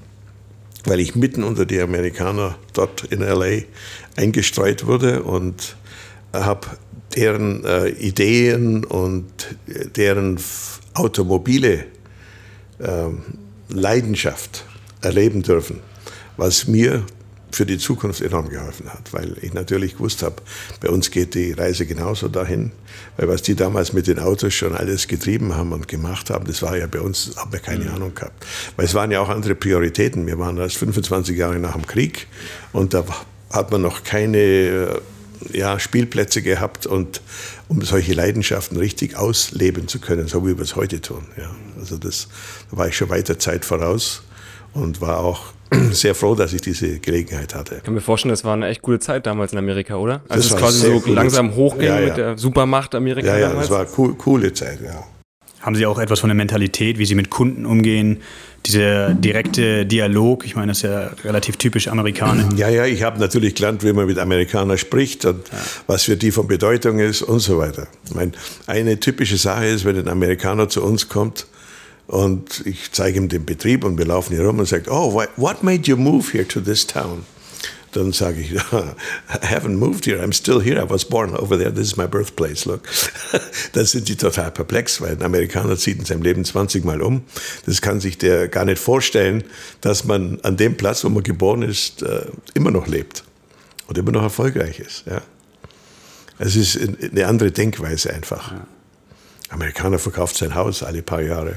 weil ich mitten unter die Amerikaner dort in LA eingestreut wurde und habe deren äh, Ideen und deren automobile äh, Leidenschaft erleben dürfen, was mir für die Zukunft enorm geholfen hat, weil ich natürlich gewusst habe, bei uns geht die Reise genauso dahin, weil was die damals mit den Autos schon alles getrieben haben und gemacht haben, das war ja bei uns, haben wir keine mhm. Ahnung gehabt. Weil es waren ja auch andere Prioritäten. Wir waren erst 25 Jahre nach dem Krieg und da hat man noch keine ja, Spielplätze gehabt und um solche Leidenschaften richtig ausleben zu können, so wie wir es heute tun. Ja. Also das, da war ich schon weiter Zeit voraus und war auch sehr froh, dass ich diese Gelegenheit hatte. Ich kann mir vorstellen, das war eine echt gute Zeit damals in Amerika, oder? Also es quasi so langsam hochging ja, ja. mit der Supermacht Amerika ja, ja, damals. das war cool, coole Zeit, ja. Haben Sie auch etwas von der Mentalität, wie Sie mit Kunden umgehen? Dieser direkte Dialog, ich meine, das ist ja relativ typisch Amerikaner. Ja, ja, ich habe natürlich gelernt, wie man mit Amerikanern spricht und ja. was für die von Bedeutung ist und so weiter. Ich meine, eine typische Sache ist, wenn ein Amerikaner zu uns kommt, und ich zeige ihm den Betrieb und wir laufen hier rum und sagt, oh, what made you move here to this town? Dann sage ich, I haven't moved here, I'm still here, I was born over there, this is my birthplace, look. Dann sind die total perplex, weil ein Amerikaner zieht in seinem Leben 20 Mal um. Das kann sich der gar nicht vorstellen, dass man an dem Platz, wo man geboren ist, äh, immer noch lebt und immer noch erfolgreich ist. Ja. Es ist eine andere Denkweise einfach. Ja. Amerikaner verkauft sein Haus alle paar Jahre,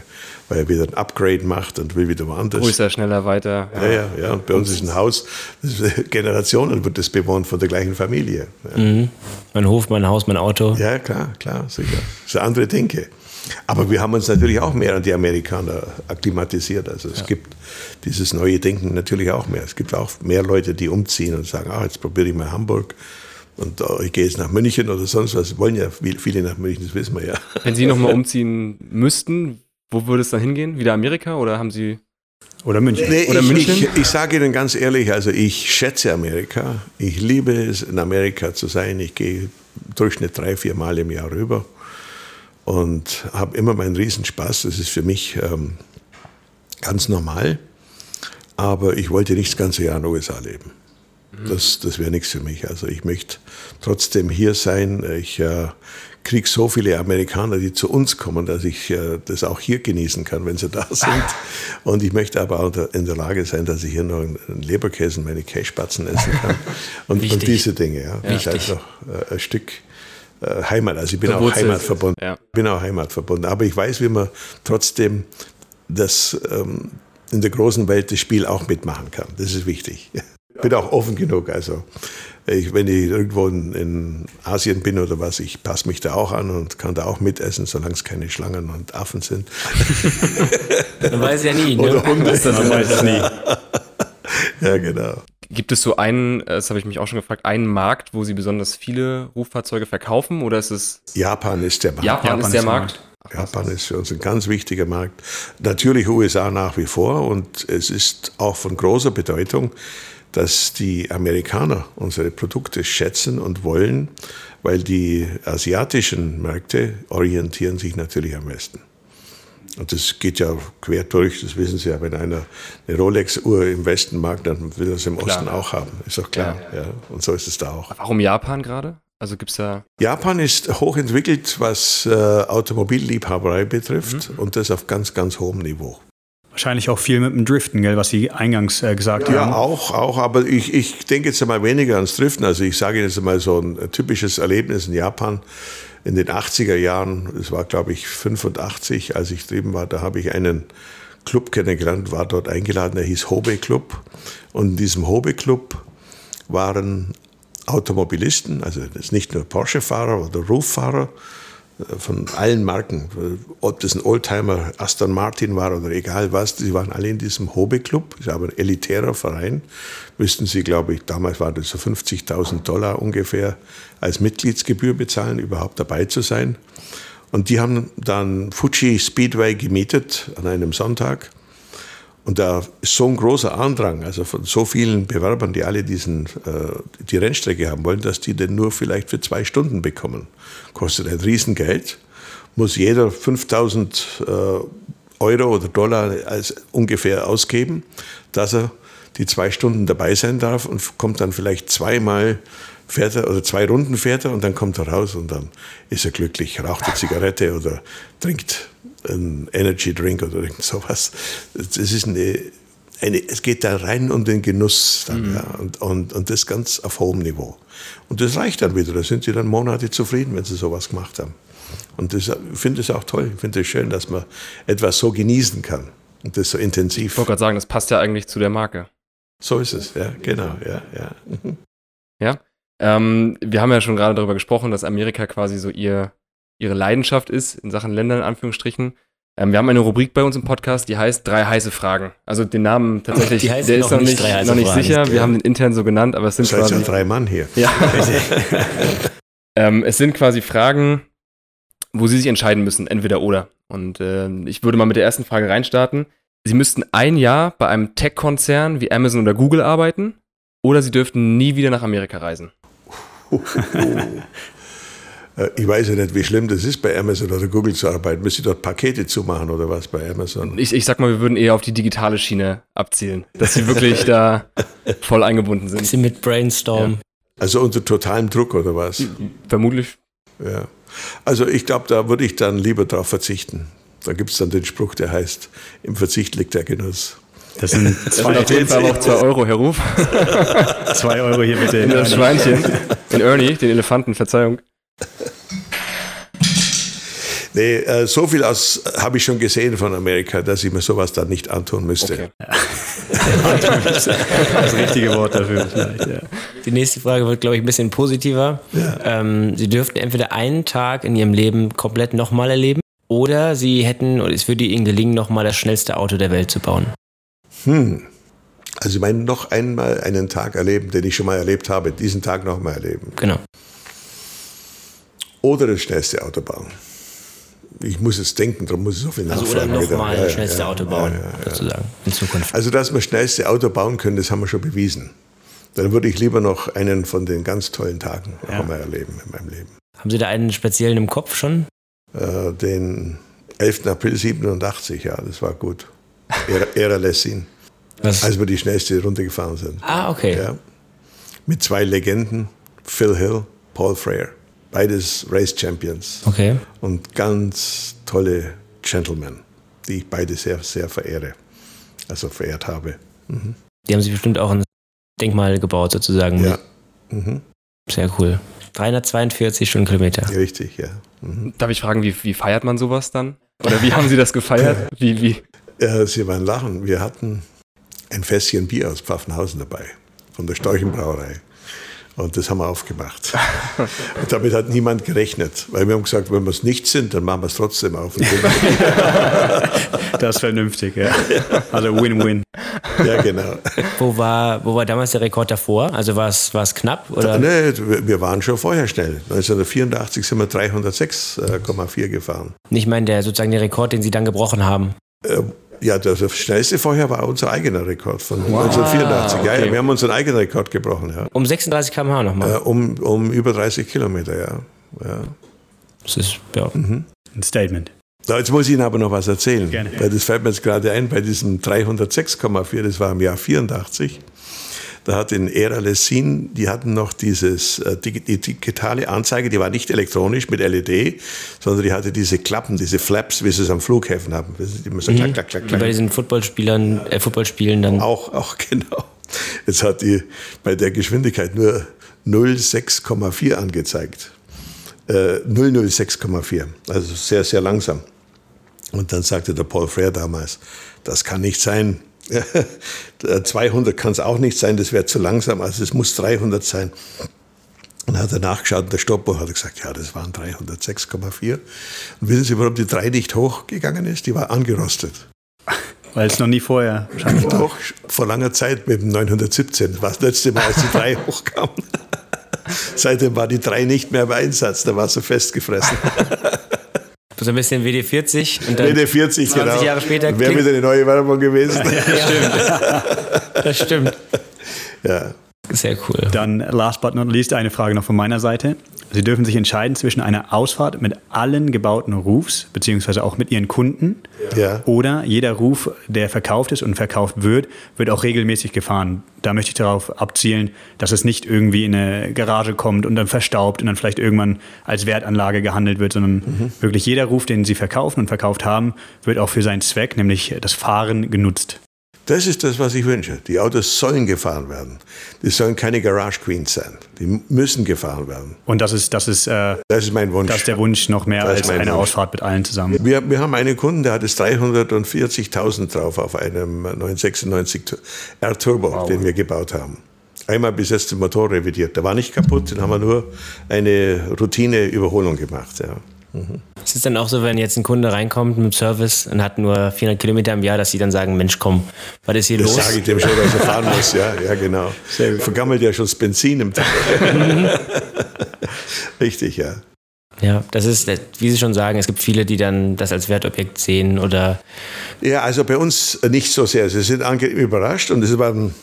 weil er wieder ein Upgrade macht und will wieder woanders. Größer, schneller, weiter. Ja, ja, ja. ja. Und bei uns ist ein Haus, Generationen wird das bewohnt von der gleichen Familie. Ja. Mhm. Mein Hof, mein Haus, mein Auto. Ja, klar, klar, sicher. Das ist eine andere Denke. Aber wir haben uns natürlich auch mehr an die Amerikaner akklimatisiert. Also es ja. gibt dieses neue Denken natürlich auch mehr. Es gibt auch mehr Leute, die umziehen und sagen, ah, jetzt probiere ich mal Hamburg und ich gehe jetzt nach München oder sonst was. Wollen ja viele nach München, das wissen wir ja. Wenn Sie nochmal umziehen müssten, wo würde es dann hingehen? Wieder Amerika oder haben Sie. Oder München. Nee, oder ich, München? Ich, ich sage Ihnen ganz ehrlich, also ich schätze Amerika. Ich liebe es, in Amerika zu sein. Ich gehe Durchschnitt drei, vier Mal im Jahr rüber. und habe immer meinen Riesenspaß. Das ist für mich ähm, ganz normal. Aber ich wollte nicht das ganze Jahr in den USA leben. Das, das wäre nichts für mich. Also ich möchte trotzdem hier sein. Ich äh, kriege so viele Amerikaner, die zu uns kommen, dass ich äh, das auch hier genießen kann, wenn sie da sind. Und ich möchte aber auch in der Lage sein, dass ich hier noch einen Leberkäse und meine Kässpatzen essen kann. Und, und diese Dinge. Ja. ja. Ich einfach äh, ein Stück äh, Heimat. Also ich bin auch heimatverbunden. Ja. bin auch heimatverbunden. Aber ich weiß, wie man trotzdem das ähm, in der großen Welt das Spiel auch mitmachen kann. Das ist wichtig. Ich bin auch offen genug. Also ich, wenn ich irgendwo in, in, Asien bin oder was, ich passe mich da auch an und kann da auch mitessen, solange es keine Schlangen und Affen sind. Man weiß ja nie. Ne? Oder Hunde. Das Man weiß es nie. ja, genau. Gibt es so einen, das habe ich mich auch schon gefragt, einen Markt, wo Sie besonders viele Ruffahrzeuge verkaufen oder ist es? Japan ist der Markt. Japan, Japan ist der Markt. Ach, Japan ist für uns ein ganz wichtiger Markt. Natürlich USA nach wie vor und es ist auch von großer Bedeutung, dass die Amerikaner unsere Produkte schätzen und wollen, weil die asiatischen Märkte orientieren sich natürlich am besten. Und das geht ja quer durch, das wissen Sie ja, wenn einer eine Rolex-Uhr im Westen mag, dann will er es im klar. Osten auch haben. Ist doch klar. Ja. ja. Und so ist es da auch. Warum Japan gerade? Also gibt's da. Japan ist hochentwickelt, was äh, Automobilliebhaberei betrifft mhm. und das auf ganz, ganz hohem Niveau. Wahrscheinlich auch viel mit dem Driften, gell, was Sie eingangs äh, gesagt ja, haben. Ja, auch, auch, aber ich, ich denke jetzt einmal weniger ans Driften. Also ich sage jetzt einmal so ein typisches Erlebnis in Japan in den 80er Jahren, es war glaube ich 85, als ich drüben war, da habe ich einen Club kennengelernt, war dort eingeladen, der hieß Hobe Club. Und in diesem Hobe Club waren Automobilisten, also das ist nicht nur Porsche-Fahrer oder Roof-Fahrer, äh, von allen Marken, ob das ein Oldtimer Aston Martin war oder egal was, die waren alle in diesem Hobby Club, ist aber ein elitärer Verein. Müssten sie, glaube ich, damals war das so 50.000 Dollar ungefähr als Mitgliedsgebühr bezahlen, überhaupt dabei zu sein. Und die haben dann Fuji Speedway gemietet an einem Sonntag und da ist so ein großer Andrang, also von so vielen Bewerbern, die alle diesen, äh, die Rennstrecke haben wollen, dass die den nur vielleicht für zwei Stunden bekommen. Kostet ein Riesengeld, muss jeder 5000 äh, Euro oder Dollar als ungefähr ausgeben, dass er die zwei Stunden dabei sein darf und kommt dann vielleicht zweimal fährt er, oder zwei Runden fährt er und dann kommt er raus und dann ist er glücklich, raucht eine Zigarette oder trinkt einen Energy Drink oder irgend sowas. Das ist eine, eine, es geht da rein um den Genuss dann, mhm. ja, und, und, und das ganz auf hohem Niveau. Und das reicht dann wieder, da sind sie dann Monate zufrieden, wenn sie sowas gemacht haben. Und das, ich finde es auch toll, ich finde es schön, dass man etwas so genießen kann und das so intensiv. Ich wollte gerade sagen, das passt ja eigentlich zu der Marke. So ist es, ja, genau, ja, ja. Ja, ähm, wir haben ja schon gerade darüber gesprochen, dass Amerika quasi so ihr ihre Leidenschaft ist in Sachen Ländern in Anführungsstrichen. Ähm, wir haben eine Rubrik bei uns im Podcast, die heißt drei heiße Fragen. Also den Namen tatsächlich, der ist noch nicht, noch nicht sicher. Wir haben den intern so genannt, aber es sind quasi ja drei Mann hier. Ja. ähm, es sind quasi Fragen, wo Sie sich entscheiden müssen, entweder oder. Und äh, ich würde mal mit der ersten Frage reinstarten. Sie müssten ein Jahr bei einem Tech-Konzern wie Amazon oder Google arbeiten oder Sie dürften nie wieder nach Amerika reisen. Äh, ich weiß ja nicht, wie schlimm das ist, bei Amazon oder Google zu arbeiten. Müssen Sie dort Pakete zumachen oder was bei Amazon? Ich, ich sag mal, wir würden eher auf die digitale Schiene abzielen, dass Sie wirklich da voll eingebunden sind. Sie mit Brainstorm. Ja. Also unter totalem Druck oder was? Vermutlich. Ja. Also ich glaube, da würde ich dann lieber darauf verzichten. Da gibt es dann den Spruch, der heißt, im Verzicht liegt der Genuss. Das sind zwei, auf jeden Fall auch zwei Euro, Herr Ruf. zwei Euro hier bitte. In das Schweinchen. In Ernie, den Elefanten, Verzeihung. Nee, äh, so viel habe ich schon gesehen von Amerika, dass ich mir sowas dann nicht antun müsste. Okay. das richtige Wort dafür vielleicht, ja. Die nächste Frage wird, glaube ich, ein bisschen positiver. Ja. Ähm, Sie dürften entweder einen Tag in Ihrem Leben komplett nochmal erleben oder Sie hätten, oder es würde Ihnen gelingen, nochmal das schnellste Auto der Welt zu bauen. Hm. Also ich meine, noch einmal einen Tag erleben, den ich schon mal erlebt habe, diesen Tag nochmal erleben. Genau. Oder das schnellste Auto bauen. Ich muss es denken, darum muss ich so viel also nachfragen. Also oder nochmal ja, das schnellste ja, Auto bauen, ja, sozusagen, in Zukunft. Also, dass wir das schnellste Auto bauen können, das haben wir schon bewiesen. Dann würde ich lieber noch einen von den ganz tollen Tagen noch einmal erleben in meinem Leben. Haben Sie da einen speziellen im Kopf schon? Äh, den 11. April 87, ja, das war gut. Ära, Ära Lessin. Was? Als wir die schnellste Runde gefahren sind. Ah, okay. Ja. Mit zwei Legenden, Phil Hill, Paul Freire. Beides Race Champions. Okay. Und ganz tolle Gentlemen, die ich beide sehr, sehr verehre. Also verehrt habe. Mhm. Die haben sich bestimmt auch ein Denkmal gebaut, sozusagen. Ja. Mhm. Sehr cool. 342 Stundenkilometer. Richtig, ja. Mhm. Darf ich fragen, wie, wie feiert man sowas dann? Oder wie haben Sie das gefeiert? Wie, wie? Ja, Sie waren lachen. Wir hatten ein Fässchen Bier aus Pfaffenhausen dabei, von der Storchenbrauerei. Und das haben wir aufgemacht. Und damit hat niemand gerechnet, weil wir haben gesagt, wenn wir es nicht sind, dann machen wir es trotzdem auf. das ist vernünftig, ja. Also Win-Win. Ja, genau. Wo war, wo war damals der Rekord davor? Also war es, war es knapp? Oder? Nee, wir waren schon vorher schnell. 1984 sind wir 306,4 gefahren. Ich meine, der, sozusagen der Rekord, den Sie dann gebrochen haben. Ja, der, schnellste vorher war unser eigener Rekord von wow. 1984. Okay. Ja, ja, wir haben unseren eigenen Rekord gebrochen. Ja. Um 36 km/h nochmal? Äh, um, um über 30 Kilometer, ja. ja. Das ist ja. Mhm. ein Statement. So, jetzt muss ich Ihnen aber noch was erzählen. Gerne. Weil das fällt mir jetzt gerade ein, bei diesem 306,4, das war im Jahr 84. Da hat in Era Lessin, die hatten noch dieses, äh, die, die digitale Anzeige, die war nicht elektronisch mit LED, sondern die hatte diese Klappen, diese Flaps, wie sie es am Flughäfen haben. Die so mhm. klack, klack, klack, klack. Bei diesen Footballspielern, äh, Footballspielen dann. Auch, auch genau. Jetzt hat die bei der Geschwindigkeit nur 0,6,4 angezeigt. Äh, 006,4. Also sehr, sehr langsam. Und dann sagte der Paul Frere damals, das kann nicht sein. 200 kann es auch nicht sein, das wäre zu langsam, also es muss 300 sein. Und dann hat er nachgeschaut der Stoppuhr hat gesagt, ja, das waren 306,4. Und wissen Sie, warum die 3 nicht hochgegangen ist? Die war angerostet. Weil es noch nie vorher wahrscheinlich war. Doch, vor langer Zeit mit dem 917. Das war das letzte Mal, als die 3 hochkam. Seitdem war die 3 nicht mehr im Einsatz, da war sie festgefressen. So ein bisschen WD40 und dann WD40, 20 genau. Jahre später. Wäre wieder eine neue Werbung gewesen. Ja, stimmt. das stimmt. Ja. Sehr cool. Dann last but not least eine Frage noch von meiner Seite. Sie dürfen sich entscheiden zwischen einer Ausfahrt mit allen gebauten Roofs, beziehungsweise auch mit Ihren Kunden, ja. oder jeder Roof, der verkauft ist und verkauft wird, wird auch regelmäßig gefahren. Da möchte ich darauf abzielen, dass es nicht irgendwie in eine Garage kommt und dann verstaubt und dann vielleicht irgendwann als Wertanlage gehandelt wird, sondern mhm. wirklich jeder Ruf, den Sie verkaufen und verkauft haben, wird auch für seinen Zweck, nämlich das Fahren, genutzt. Das ist das, was ich wünsche. Die Autos sollen gefahren werden. Die sollen keine Garage Queens sein. Die müssen gefahren werden. Und das ist, das ist, äh, das ist mein Wunsch. Das ist der Wunsch noch mehr das als eine Wunsch. Ausfahrt mit allen zusammen. Wir, wir haben einen Kunden, der hat es 340.000 drauf auf einem 996 R-Turbo, wow. den wir gebaut haben. Einmal bis jetzt den Motor revidiert. Der war nicht kaputt, den haben wir nur eine Routine-Überholung gemacht. Ja. Mhm. Ist es dann auch so, wenn jetzt ein Kunde reinkommt mit dem Service und hat nur 400 Kilometer im Jahr, dass sie dann sagen, Mensch, komm, was ist hier das los? Das sage ich dem schon, dass er fahren muss, ja, ja genau. Vergammelt ja schon das Benzin im Tag. Richtig, ja. Ja, das ist, wie Sie schon sagen, es gibt viele, die dann das als Wertobjekt sehen oder. Ja, also bei uns nicht so sehr. Sie sind überrascht und es waren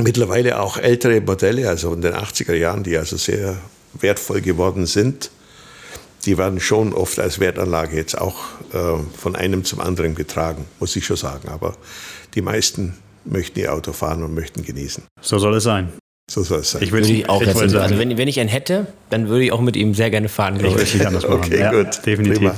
mittlerweile auch ältere Modelle, also in den 80er Jahren, die also sehr wertvoll geworden sind die werden schon oft als Wertanlage jetzt auch äh, von einem zum anderen getragen, muss ich schon sagen. Aber die meisten möchten ihr Auto fahren und möchten genießen. So soll es sein. So soll es sein. Ich würde ich auch ich jetzt, also wenn, wenn ich einen hätte, dann würde ich auch mit ihm sehr gerne fahren, glaube ich. ich anders okay, ja, gut. Definitiv.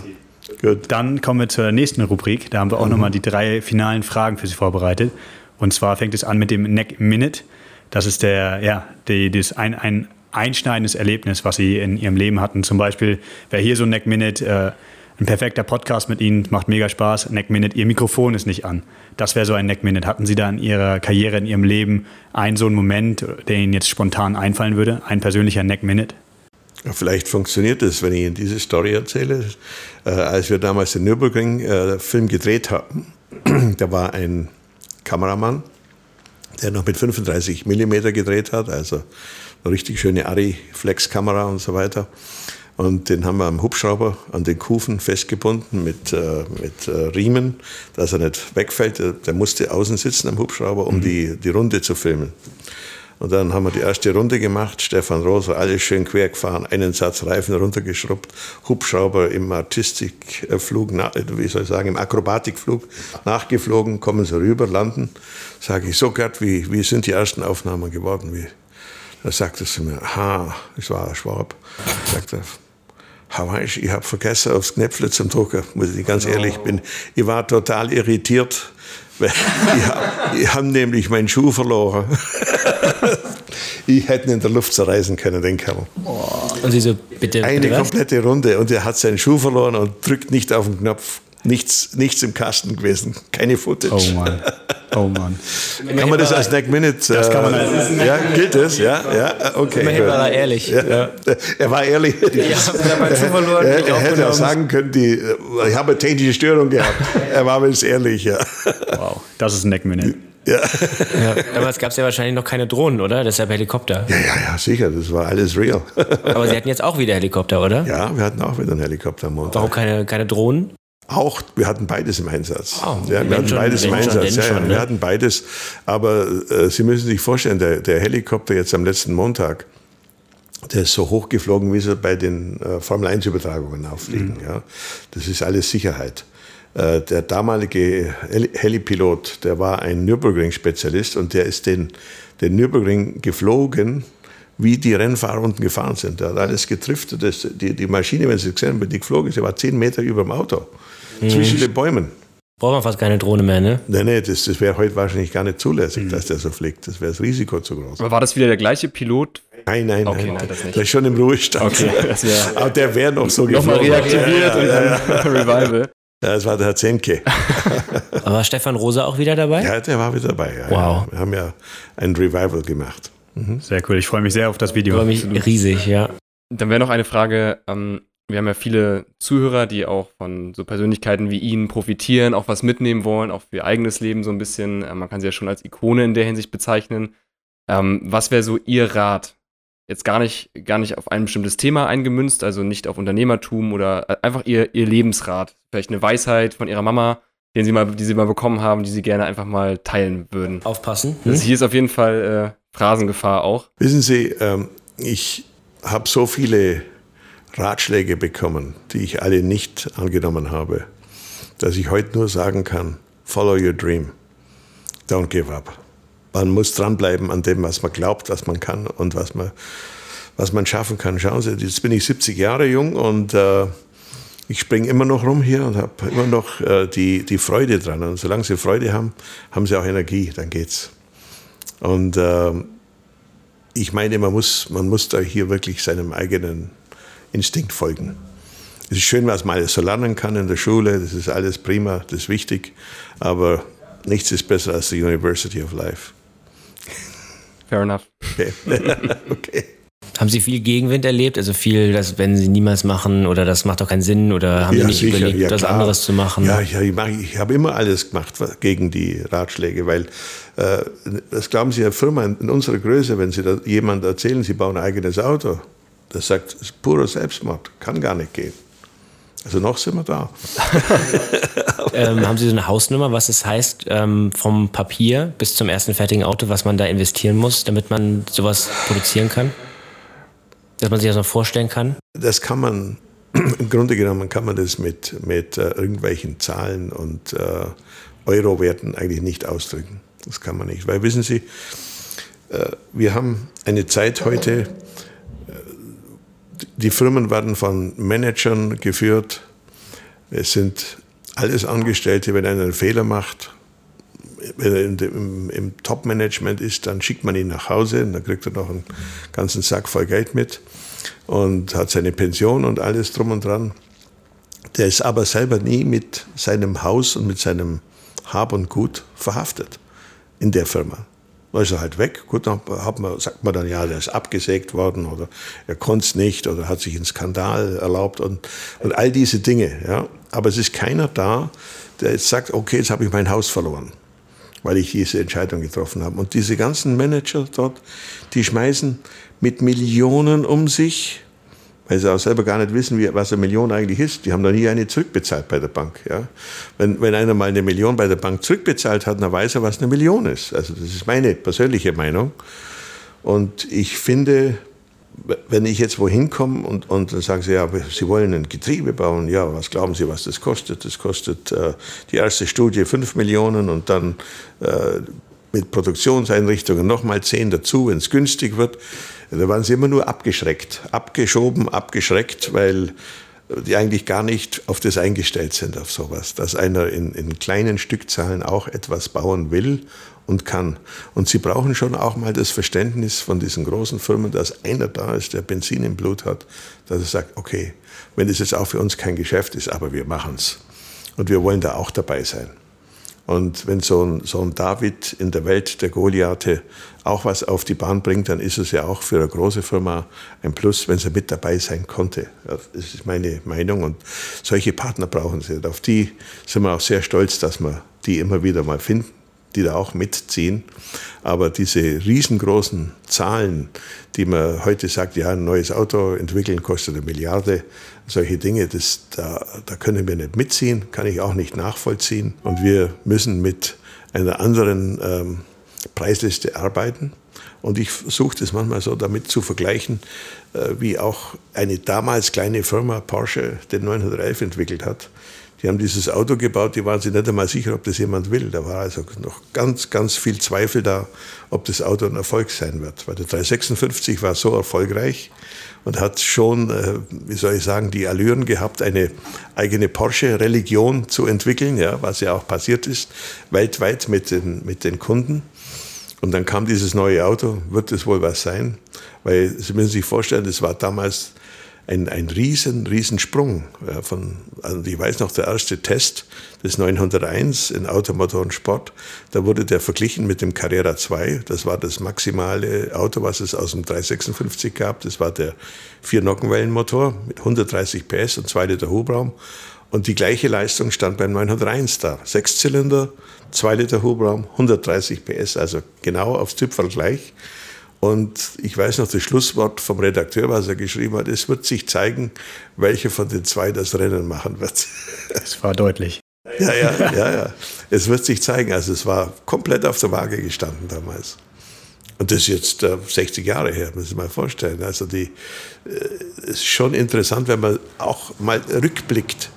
Gut. Dann kommen wir zur nächsten Rubrik. Da haben wir auch mhm. nochmal die drei finalen Fragen für Sie vorbereitet. Und zwar fängt es an mit dem Neck Minute. Das ist der, ja, die, das ein, ein einschneidendes Erlebnis, was Sie in Ihrem Leben hatten? Zum Beispiel wäre hier so ein Neck Minute, äh, ein perfekter Podcast mit Ihnen, macht mega Spaß. Neck Minute, Ihr Mikrofon ist nicht an. Das wäre so ein Neck Minute. Hatten Sie da in Ihrer Karriere, in Ihrem Leben einen so einen Moment, der Ihnen jetzt spontan einfallen würde? Ein persönlicher Neck Minute? Vielleicht funktioniert es, wenn ich Ihnen diese Story erzähle. Äh, als wir damals den Nürburgring-Film äh, gedreht haben, da war ein Kameramann, der noch mit 35 mm gedreht hat, also richtig schöne Ari-Flex-Kamera und so weiter. Und den haben wir am Hubschrauber an den Kufen festgebunden mit, äh, mit äh, Riemen, dass er nicht wegfällt. Der, der, musste außen sitzen am Hubschrauber, um mhm. die, die Runde zu filmen. Und dann haben wir die erste Runde gemacht. Stefan Roser, alles schön quer gefahren, einen Satz Reifen runtergeschrubbt, Hubschrauber im Artistikflug, wie soll ich sagen, im Akrobatikflug nachgeflogen, kommen sie rüber, landen. Sage ich, so Gerd, wie, wie sind die ersten Aufnahmen geworden? Wie? Da sagte sie mir, ha, ich war Schwab. Sagte, weißt, ich habe vergessen aufs Knöpfle zum Drucken, muss ich ganz ehrlich bin. Ich war total irritiert ich habe hab nämlich meinen Schuh verloren. ich hätte ihn in der Luft zerreißen können, den Kerl. Und Sie so, bitte, Eine bitte komplette Runde und er hat seinen Schuh verloren und drückt nicht auf den Knopf. Nichts, nichts im Kasten gewesen, keine Footage. Oh Mann. Oh Mann. kann man das als Neck Minute? Das kann man als, äh, ja, gilt das? Ja, ja, okay. Immerhin war er ehrlich. Ja. Ja. Er war ehrlich. Ja, er, verloren, er, er hätte auch sagen können, die, ich habe eine technische Störung gehabt. er war wenigstens ehrlich, ja. Wow, das ist ein Neck Minute. Ja. ja. Damals gab es ja wahrscheinlich noch keine Drohnen, oder? Deshalb Helikopter. Ja, ja, ja, sicher, das war alles real. Aber Sie hatten jetzt auch wieder Helikopter, oder? Ja, wir hatten auch wieder einen Helikopter am Montag. Warum keine, keine Drohnen? Auch, wir hatten beides im Einsatz. Oh, ja, wir hatten schon, beides im Einsatz. Ja, schon, ne? Wir hatten beides. Aber äh, Sie müssen sich vorstellen, der, der, Helikopter jetzt am letzten Montag, der ist so hochgeflogen, wie sie bei den äh, Formel-1-Übertragungen auffliegen. Mhm. Ja. Das ist alles Sicherheit. Äh, der damalige Helipilot, der war ein Nürburgring-Spezialist und der ist den, den Nürburgring geflogen, wie die Rennfahrer unten gefahren sind. Der hat alles getrifft. Das, die, die Maschine, wenn Sie gesehen haben, die geflogen ist, die war zehn Meter über dem Auto mhm. zwischen den Bäumen. Braucht man fast keine Drohne mehr, ne? Nein, nein, das, das wäre heute wahrscheinlich gar nicht zulässig, mhm. dass der so fliegt. Das wäre das Risiko zu groß. Aber war das wieder der gleiche Pilot? Nein, nein, okay, nein. nein das nicht. Der ist schon im Ruhestand. Okay, Aber der wäre noch so Nochmal reaktiviert ja, ja, ja, und dann Revival. Ja, das war der Herr Zemke. Aber war Stefan Rosa auch wieder dabei? Ja, der war wieder dabei. Ja, wow. Wir haben ja ein Revival gemacht. Mhm. Sehr cool. Ich freue mich sehr auf das Video. Ich freue mich riesig, ja. Dann wäre noch eine Frage. Ähm, wir haben ja viele Zuhörer, die auch von so Persönlichkeiten wie Ihnen profitieren, auch was mitnehmen wollen, auch für ihr eigenes Leben so ein bisschen. Äh, man kann sie ja schon als Ikone in der Hinsicht bezeichnen. Ähm, was wäre so Ihr Rat? Jetzt gar nicht, gar nicht auf ein bestimmtes Thema eingemünzt, also nicht auf Unternehmertum oder äh, einfach Ihr, ihr Lebensrat. Vielleicht eine Weisheit von Ihrer Mama, den Sie mal, die Sie mal bekommen haben, die Sie gerne einfach mal teilen würden. Aufpassen. Hm? Also hier ist auf jeden Fall äh, Phrasengefahr auch. Wissen Sie, ähm, ich habe so viele Ratschläge bekommen, die ich alle nicht angenommen habe, dass ich heute nur sagen kann, follow your dream, don't give up. Man muss dranbleiben an dem, was man glaubt, was man kann und was man, was man schaffen kann. Schauen Sie, jetzt bin ich 70 Jahre jung und äh, ich springe immer noch rum hier und habe immer noch äh, die, die Freude dran. Und solange Sie Freude haben, haben Sie auch Energie, dann geht's. Und äh, ich meine, man muss, man muss da hier wirklich seinem eigenen Instinkt folgen. Es ist schön, was man alles so lernen kann in der Schule, das ist alles prima, das ist wichtig, aber nichts ist besser als die University of Life. Fair enough. Okay. okay. Haben Sie viel Gegenwind erlebt? Also viel, dass wenn Sie niemals machen oder das macht doch keinen Sinn oder haben ja, Sie nicht sicher, überlegt, ja, was anderes zu machen? Ja, ja ich, ich habe immer alles gemacht gegen die Ratschläge, weil äh, das glauben Sie, eine Firma in unserer Größe, wenn Sie da jemand erzählen, Sie bauen ein eigenes Auto, das sagt, purer Selbstmord, kann gar nicht gehen. Also noch sind wir da. ähm, haben Sie so eine Hausnummer, was es heißt, ähm, vom Papier bis zum ersten fertigen Auto, was man da investieren muss, damit man sowas produzieren kann? Dass man sich das noch vorstellen kann? Das kann man, im Grunde genommen kann man das mit, mit äh, irgendwelchen Zahlen und äh, Eurowerten eigentlich nicht ausdrücken. Das kann man nicht. Weil wissen Sie, äh, wir haben eine Zeit heute, die Firmen werden von Managern geführt. Es sind alles Angestellte, wenn einer einen Fehler macht, wenn er im, im Top-Management ist, dann schickt man ihn nach Hause und dann kriegt er noch einen ganzen Sack voll Geld mit und hat seine Pension und alles drum und dran. Der ist aber selber nie mit seinem Haus und mit seinem Hab und Gut verhaftet in der Firma. Da ist er halt weg. Gut, dann hat man, sagt man dann, ja, der ist abgesägt worden oder er konnte es nicht oder hat sich einen Skandal erlaubt und, und all diese Dinge. Ja. Aber es ist keiner da, der jetzt sagt, okay, jetzt habe ich mein Haus verloren weil ich diese Entscheidung getroffen habe. Und diese ganzen Manager dort, die schmeißen mit Millionen um sich, weil sie auch selber gar nicht wissen, wie, was eine Million eigentlich ist. Die haben noch nie eine zurückbezahlt bei der Bank. Ja? Wenn, wenn einer mal eine Million bei der Bank zurückbezahlt hat, dann weiß er, was eine Million ist. Also das ist meine persönliche Meinung. Und ich finde, wenn ich jetzt wohin komme und, und dann sagen sie, ja, Sie wollen ein Getriebe bauen, ja, was glauben Sie, was das kostet? Das kostet äh, die erste Studie 5 Millionen und dann äh, mit Produktionseinrichtungen nochmal 10 dazu, wenn es günstig wird. Da waren sie immer nur abgeschreckt, abgeschoben, abgeschreckt, weil die eigentlich gar nicht auf das eingestellt sind, auf sowas, dass einer in, in kleinen Stückzahlen auch etwas bauen will und kann. Und sie brauchen schon auch mal das Verständnis von diesen großen Firmen, dass einer da ist, der Benzin im Blut hat, dass er sagt, okay, wenn das jetzt auch für uns kein Geschäft ist, aber wir machen es. Und wir wollen da auch dabei sein. Und wenn so ein, so ein David in der Welt der Goliathe auch was auf die Bahn bringt, dann ist es ja auch für eine große Firma ein Plus, wenn sie mit dabei sein konnte. Das ist meine Meinung. Und solche Partner brauchen sie. Und auf die sind wir auch sehr stolz, dass wir die immer wieder mal finden die da auch mitziehen. Aber diese riesengroßen Zahlen, die man heute sagt, ja, ein neues Auto entwickeln kostet eine Milliarde, solche Dinge, das, da, da können wir nicht mitziehen, kann ich auch nicht nachvollziehen. Und wir müssen mit einer anderen ähm, Preisliste arbeiten. Und ich versuche das manchmal so damit zu vergleichen, äh, wie auch eine damals kleine Firma Porsche den 911 entwickelt hat. Die haben dieses Auto gebaut, die waren sich nicht einmal sicher, ob das jemand will. Da war also noch ganz, ganz viel Zweifel da, ob das Auto ein Erfolg sein wird. Weil der 356 war so erfolgreich und hat schon, äh, wie soll ich sagen, die Allüren gehabt, eine eigene Porsche-Religion zu entwickeln, ja, was ja auch passiert ist, weltweit mit den, mit den Kunden. Und dann kam dieses neue Auto, wird es wohl was sein? Weil Sie müssen sich vorstellen, das war damals ein, ein riesen, riesen Sprung. Ja, von, also ich weiß noch, der erste Test des 901 in Automotor und Sport, da wurde der verglichen mit dem Carrera 2. Das war das maximale Auto, was es aus dem 356 gab. Das war der Vier-Nockenwellenmotor mit 130 PS und 2 Liter Hubraum. Und die gleiche Leistung stand beim 901 da. Sechs Zylinder, 2 Liter Hubraum, 130 PS, also genau aufs Typfall gleich. Und ich weiß noch das Schlusswort vom Redakteur, was er geschrieben hat. Es wird sich zeigen, welcher von den zwei das Rennen machen wird. Es war deutlich. Ja, ja, ja, ja. Es wird sich zeigen. Also es war komplett auf der Waage gestanden damals. Und das ist jetzt äh, 60 Jahre her, muss ich mal vorstellen. Also die, äh, es ist schon interessant, wenn man auch mal rückblickt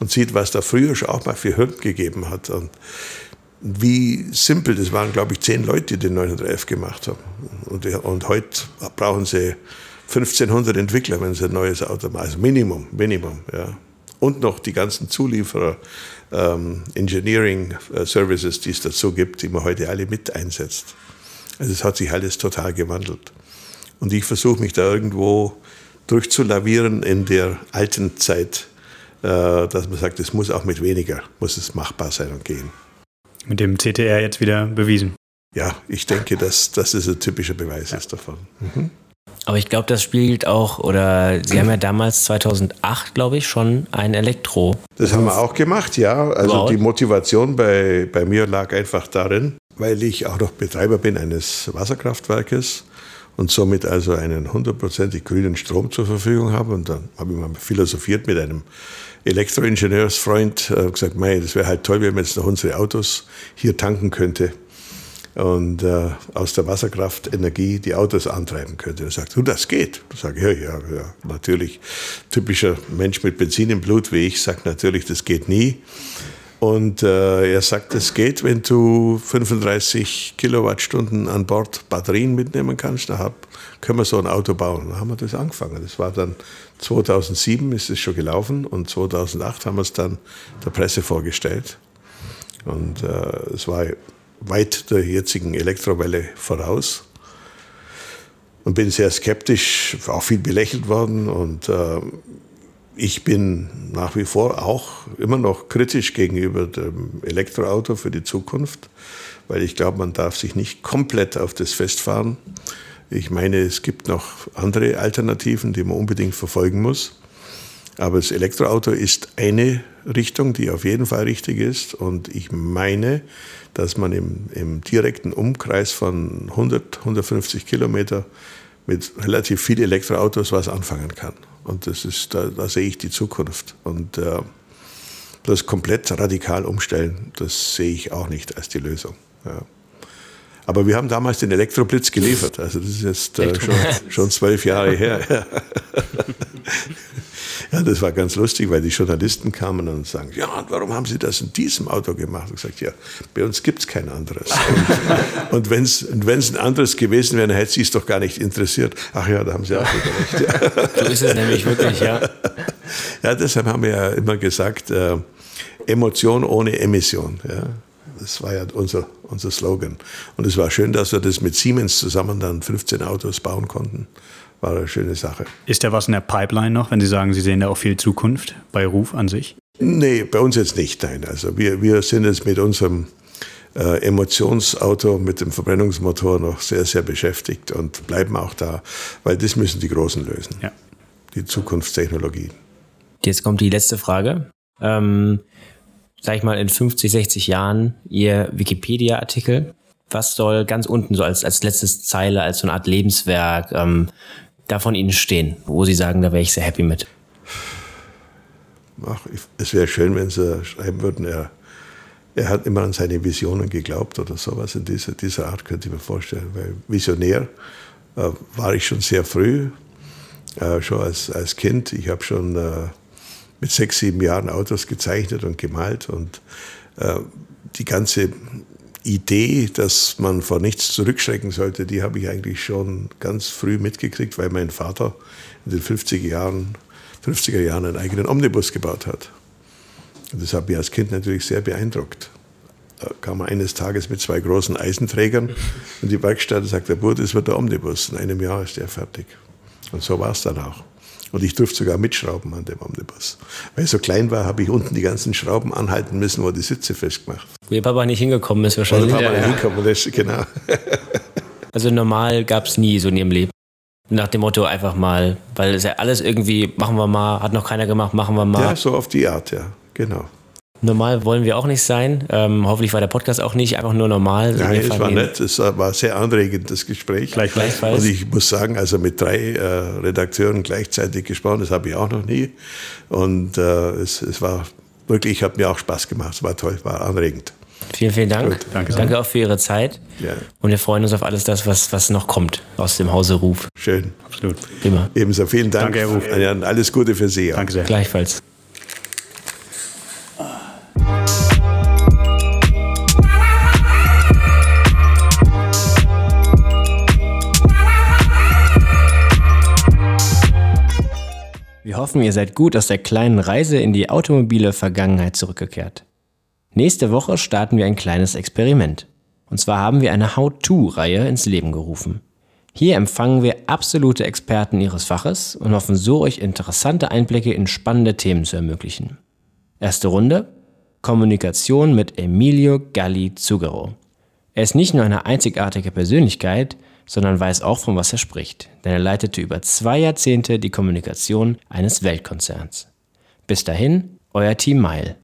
und sieht, was da früher schon auch mal für Hürden gegeben hat. Und wie simpel, das waren glaube ich zehn Leute, die den 911 gemacht haben. Und, und heute brauchen sie 1500 Entwickler, wenn sie ein neues Auto machen. Also Minimum, Minimum, ja. Und noch die ganzen Zulieferer, ähm, Engineering äh, Services, die es dazu gibt, die man heute alle mit einsetzt. Also es hat sich alles total gewandelt. Und ich versuche mich da irgendwo durchzulavieren in der alten Zeit, äh, dass man sagt, es muss auch mit weniger, muss es machbar sein und gehen. Mit dem CTR jetzt wieder bewiesen. Ja, ich denke, dass das ist ein typischer Beweis ja. ist davon. Mhm. Aber ich glaube, das spielt auch, oder Sie haben ja damals 2008, glaube ich, schon ein Elektro. Das haben wir auch gemacht, ja. Also wow. die Motivation bei, bei mir lag einfach darin, weil ich auch noch Betreiber bin eines Wasserkraftwerkes und somit also einen hundertprozentig grünen Strom zur Verfügung habe. Und dann habe ich mal philosophiert mit einem Elektroingenieursfreund, äh, gesagt, mei, das wäre halt toll, wenn man jetzt noch unsere Autos hier tanken könnte und äh, aus der Wasserkraftenergie die Autos antreiben könnte. Er sagt, du, das geht. Ich sage, ja, ja, ja, natürlich. Typischer Mensch mit Benzin im Blut wie ich sagt natürlich, das geht nie. Und äh, er sagt, es geht, wenn du 35 Kilowattstunden an Bord Batterien mitnehmen kannst. Da können wir so ein Auto bauen. Da haben wir das angefangen. Das war dann 2007 ist es schon gelaufen und 2008 haben wir es dann der Presse vorgestellt. Und äh, es war weit der jetzigen Elektrowelle voraus. Und bin sehr skeptisch, auch viel belächelt worden. Und äh, ich bin nach wie vor auch immer noch kritisch gegenüber dem Elektroauto für die Zukunft, weil ich glaube, man darf sich nicht komplett auf das festfahren. Ich meine, es gibt noch andere Alternativen, die man unbedingt verfolgen muss. Aber das Elektroauto ist eine Richtung, die auf jeden Fall richtig ist. Und ich meine, dass man im, im direkten Umkreis von 100, 150 Kilometer mit relativ vielen Elektroautos was anfangen kann. Und das ist, da, da sehe ich die Zukunft. Und äh, das komplett radikal umstellen, das sehe ich auch nicht als die Lösung. Ja. Aber wir haben damals den Elektroblitz geliefert. Also das ist jetzt äh, schon, schon zwölf Jahre her. ja, das war ganz lustig, weil die Journalisten kamen und sagen, ja, und warum haben Sie das in diesem Auto gemacht? Und ich gesagt, ja, bei uns gibt es kein anderes. Und, und wenn es ein anderes gewesen wäre, dann hätte Sie es doch gar nicht interessiert. Ach ja, da haben Sie auch wieder recht. Ja. So ist es nämlich wirklich, ja. Ja, deshalb haben wir ja immer gesagt, äh, Emotion ohne Emission. Ja. Das war ja unser, unser Slogan. Und es war schön, dass wir das mit Siemens zusammen dann 15 Autos bauen konnten. War eine schöne Sache. Ist da was in der Pipeline noch, wenn Sie sagen, Sie sehen da auch viel Zukunft bei Ruf an sich? Nee, bei uns jetzt nicht, nein. Also wir, wir sind jetzt mit unserem äh, Emotionsauto, mit dem Verbrennungsmotor noch sehr, sehr beschäftigt und bleiben auch da, weil das müssen die Großen lösen. Ja. Die Zukunftstechnologien. Jetzt kommt die letzte Frage. Ähm, sag ich mal, in 50, 60 Jahren Ihr Wikipedia-Artikel? Was soll ganz unten so als, als letztes Zeile, als so eine Art Lebenswerk ähm, da von Ihnen stehen, wo Sie sagen, da wäre ich sehr happy mit? Ach, es wäre schön, wenn Sie schreiben würden, er, er hat immer an seine Visionen geglaubt oder sowas in dieser, dieser Art, könnte ich mir vorstellen. Weil Visionär äh, war ich schon sehr früh, äh, schon als, als Kind. Ich habe schon äh, mit sechs, sieben Jahren Autos gezeichnet und gemalt. Und äh, die ganze Idee, dass man vor nichts zurückschrecken sollte, die habe ich eigentlich schon ganz früh mitgekriegt, weil mein Vater in den 50er Jahren, 50er Jahren einen eigenen Omnibus gebaut hat. Und das hat mich als Kind natürlich sehr beeindruckt. Da kam er eines Tages mit zwei großen Eisenträgern in die Werkstatt und sagte, Burt, das wird der Omnibus. In einem Jahr ist der fertig. Und so war es dann auch. Und ich durfte sogar mitschrauben an dem Omnibus. Weil ich so klein war, habe ich unten die ganzen Schrauben anhalten müssen, wo die Sitze festgemacht. Wo ihr Papa nicht hingekommen ist wahrscheinlich. Wo Papa ja, nicht hingekommen ist, genau. also normal gab es nie so in ihrem Leben. Nach dem Motto einfach mal, weil es ja alles irgendwie, machen wir mal, hat noch keiner gemacht, machen wir mal. Ja, so auf die Art, ja, genau. Normal wollen wir auch nicht sein. Ähm, hoffentlich war der Podcast auch nicht einfach nur normal. Nein, es war nett. Es war sehr anregend, das Gespräch. Gleichfalls. Und ich muss sagen, also mit drei äh, Redakteuren gleichzeitig gesprochen, das habe ich auch noch nie. Und äh, es, es war wirklich, hat mir auch Spaß gemacht. Es war toll, war anregend. Vielen, vielen Dank. Gut, danke. danke auch für Ihre Zeit. Ja. Und wir freuen uns auf alles das, was, was noch kommt aus dem Hause Ruf. Schön. Absolut. Immer. Ebenso vielen Dank. Danke, Herr Ruf. Alles Gute für Sie. Danke sehr. Gleichfalls. Wir hoffen, ihr seid gut aus der kleinen Reise in die automobile Vergangenheit zurückgekehrt. Nächste Woche starten wir ein kleines Experiment. Und zwar haben wir eine How-To-Reihe ins Leben gerufen. Hier empfangen wir absolute Experten ihres Faches und hoffen so euch interessante Einblicke in spannende Themen zu ermöglichen. Erste Runde Kommunikation mit Emilio Galli Zugaro. Er ist nicht nur eine einzigartige Persönlichkeit, sondern weiß auch, von was er spricht, denn er leitete über zwei Jahrzehnte die Kommunikation eines Weltkonzerns. Bis dahin, euer Team Mile.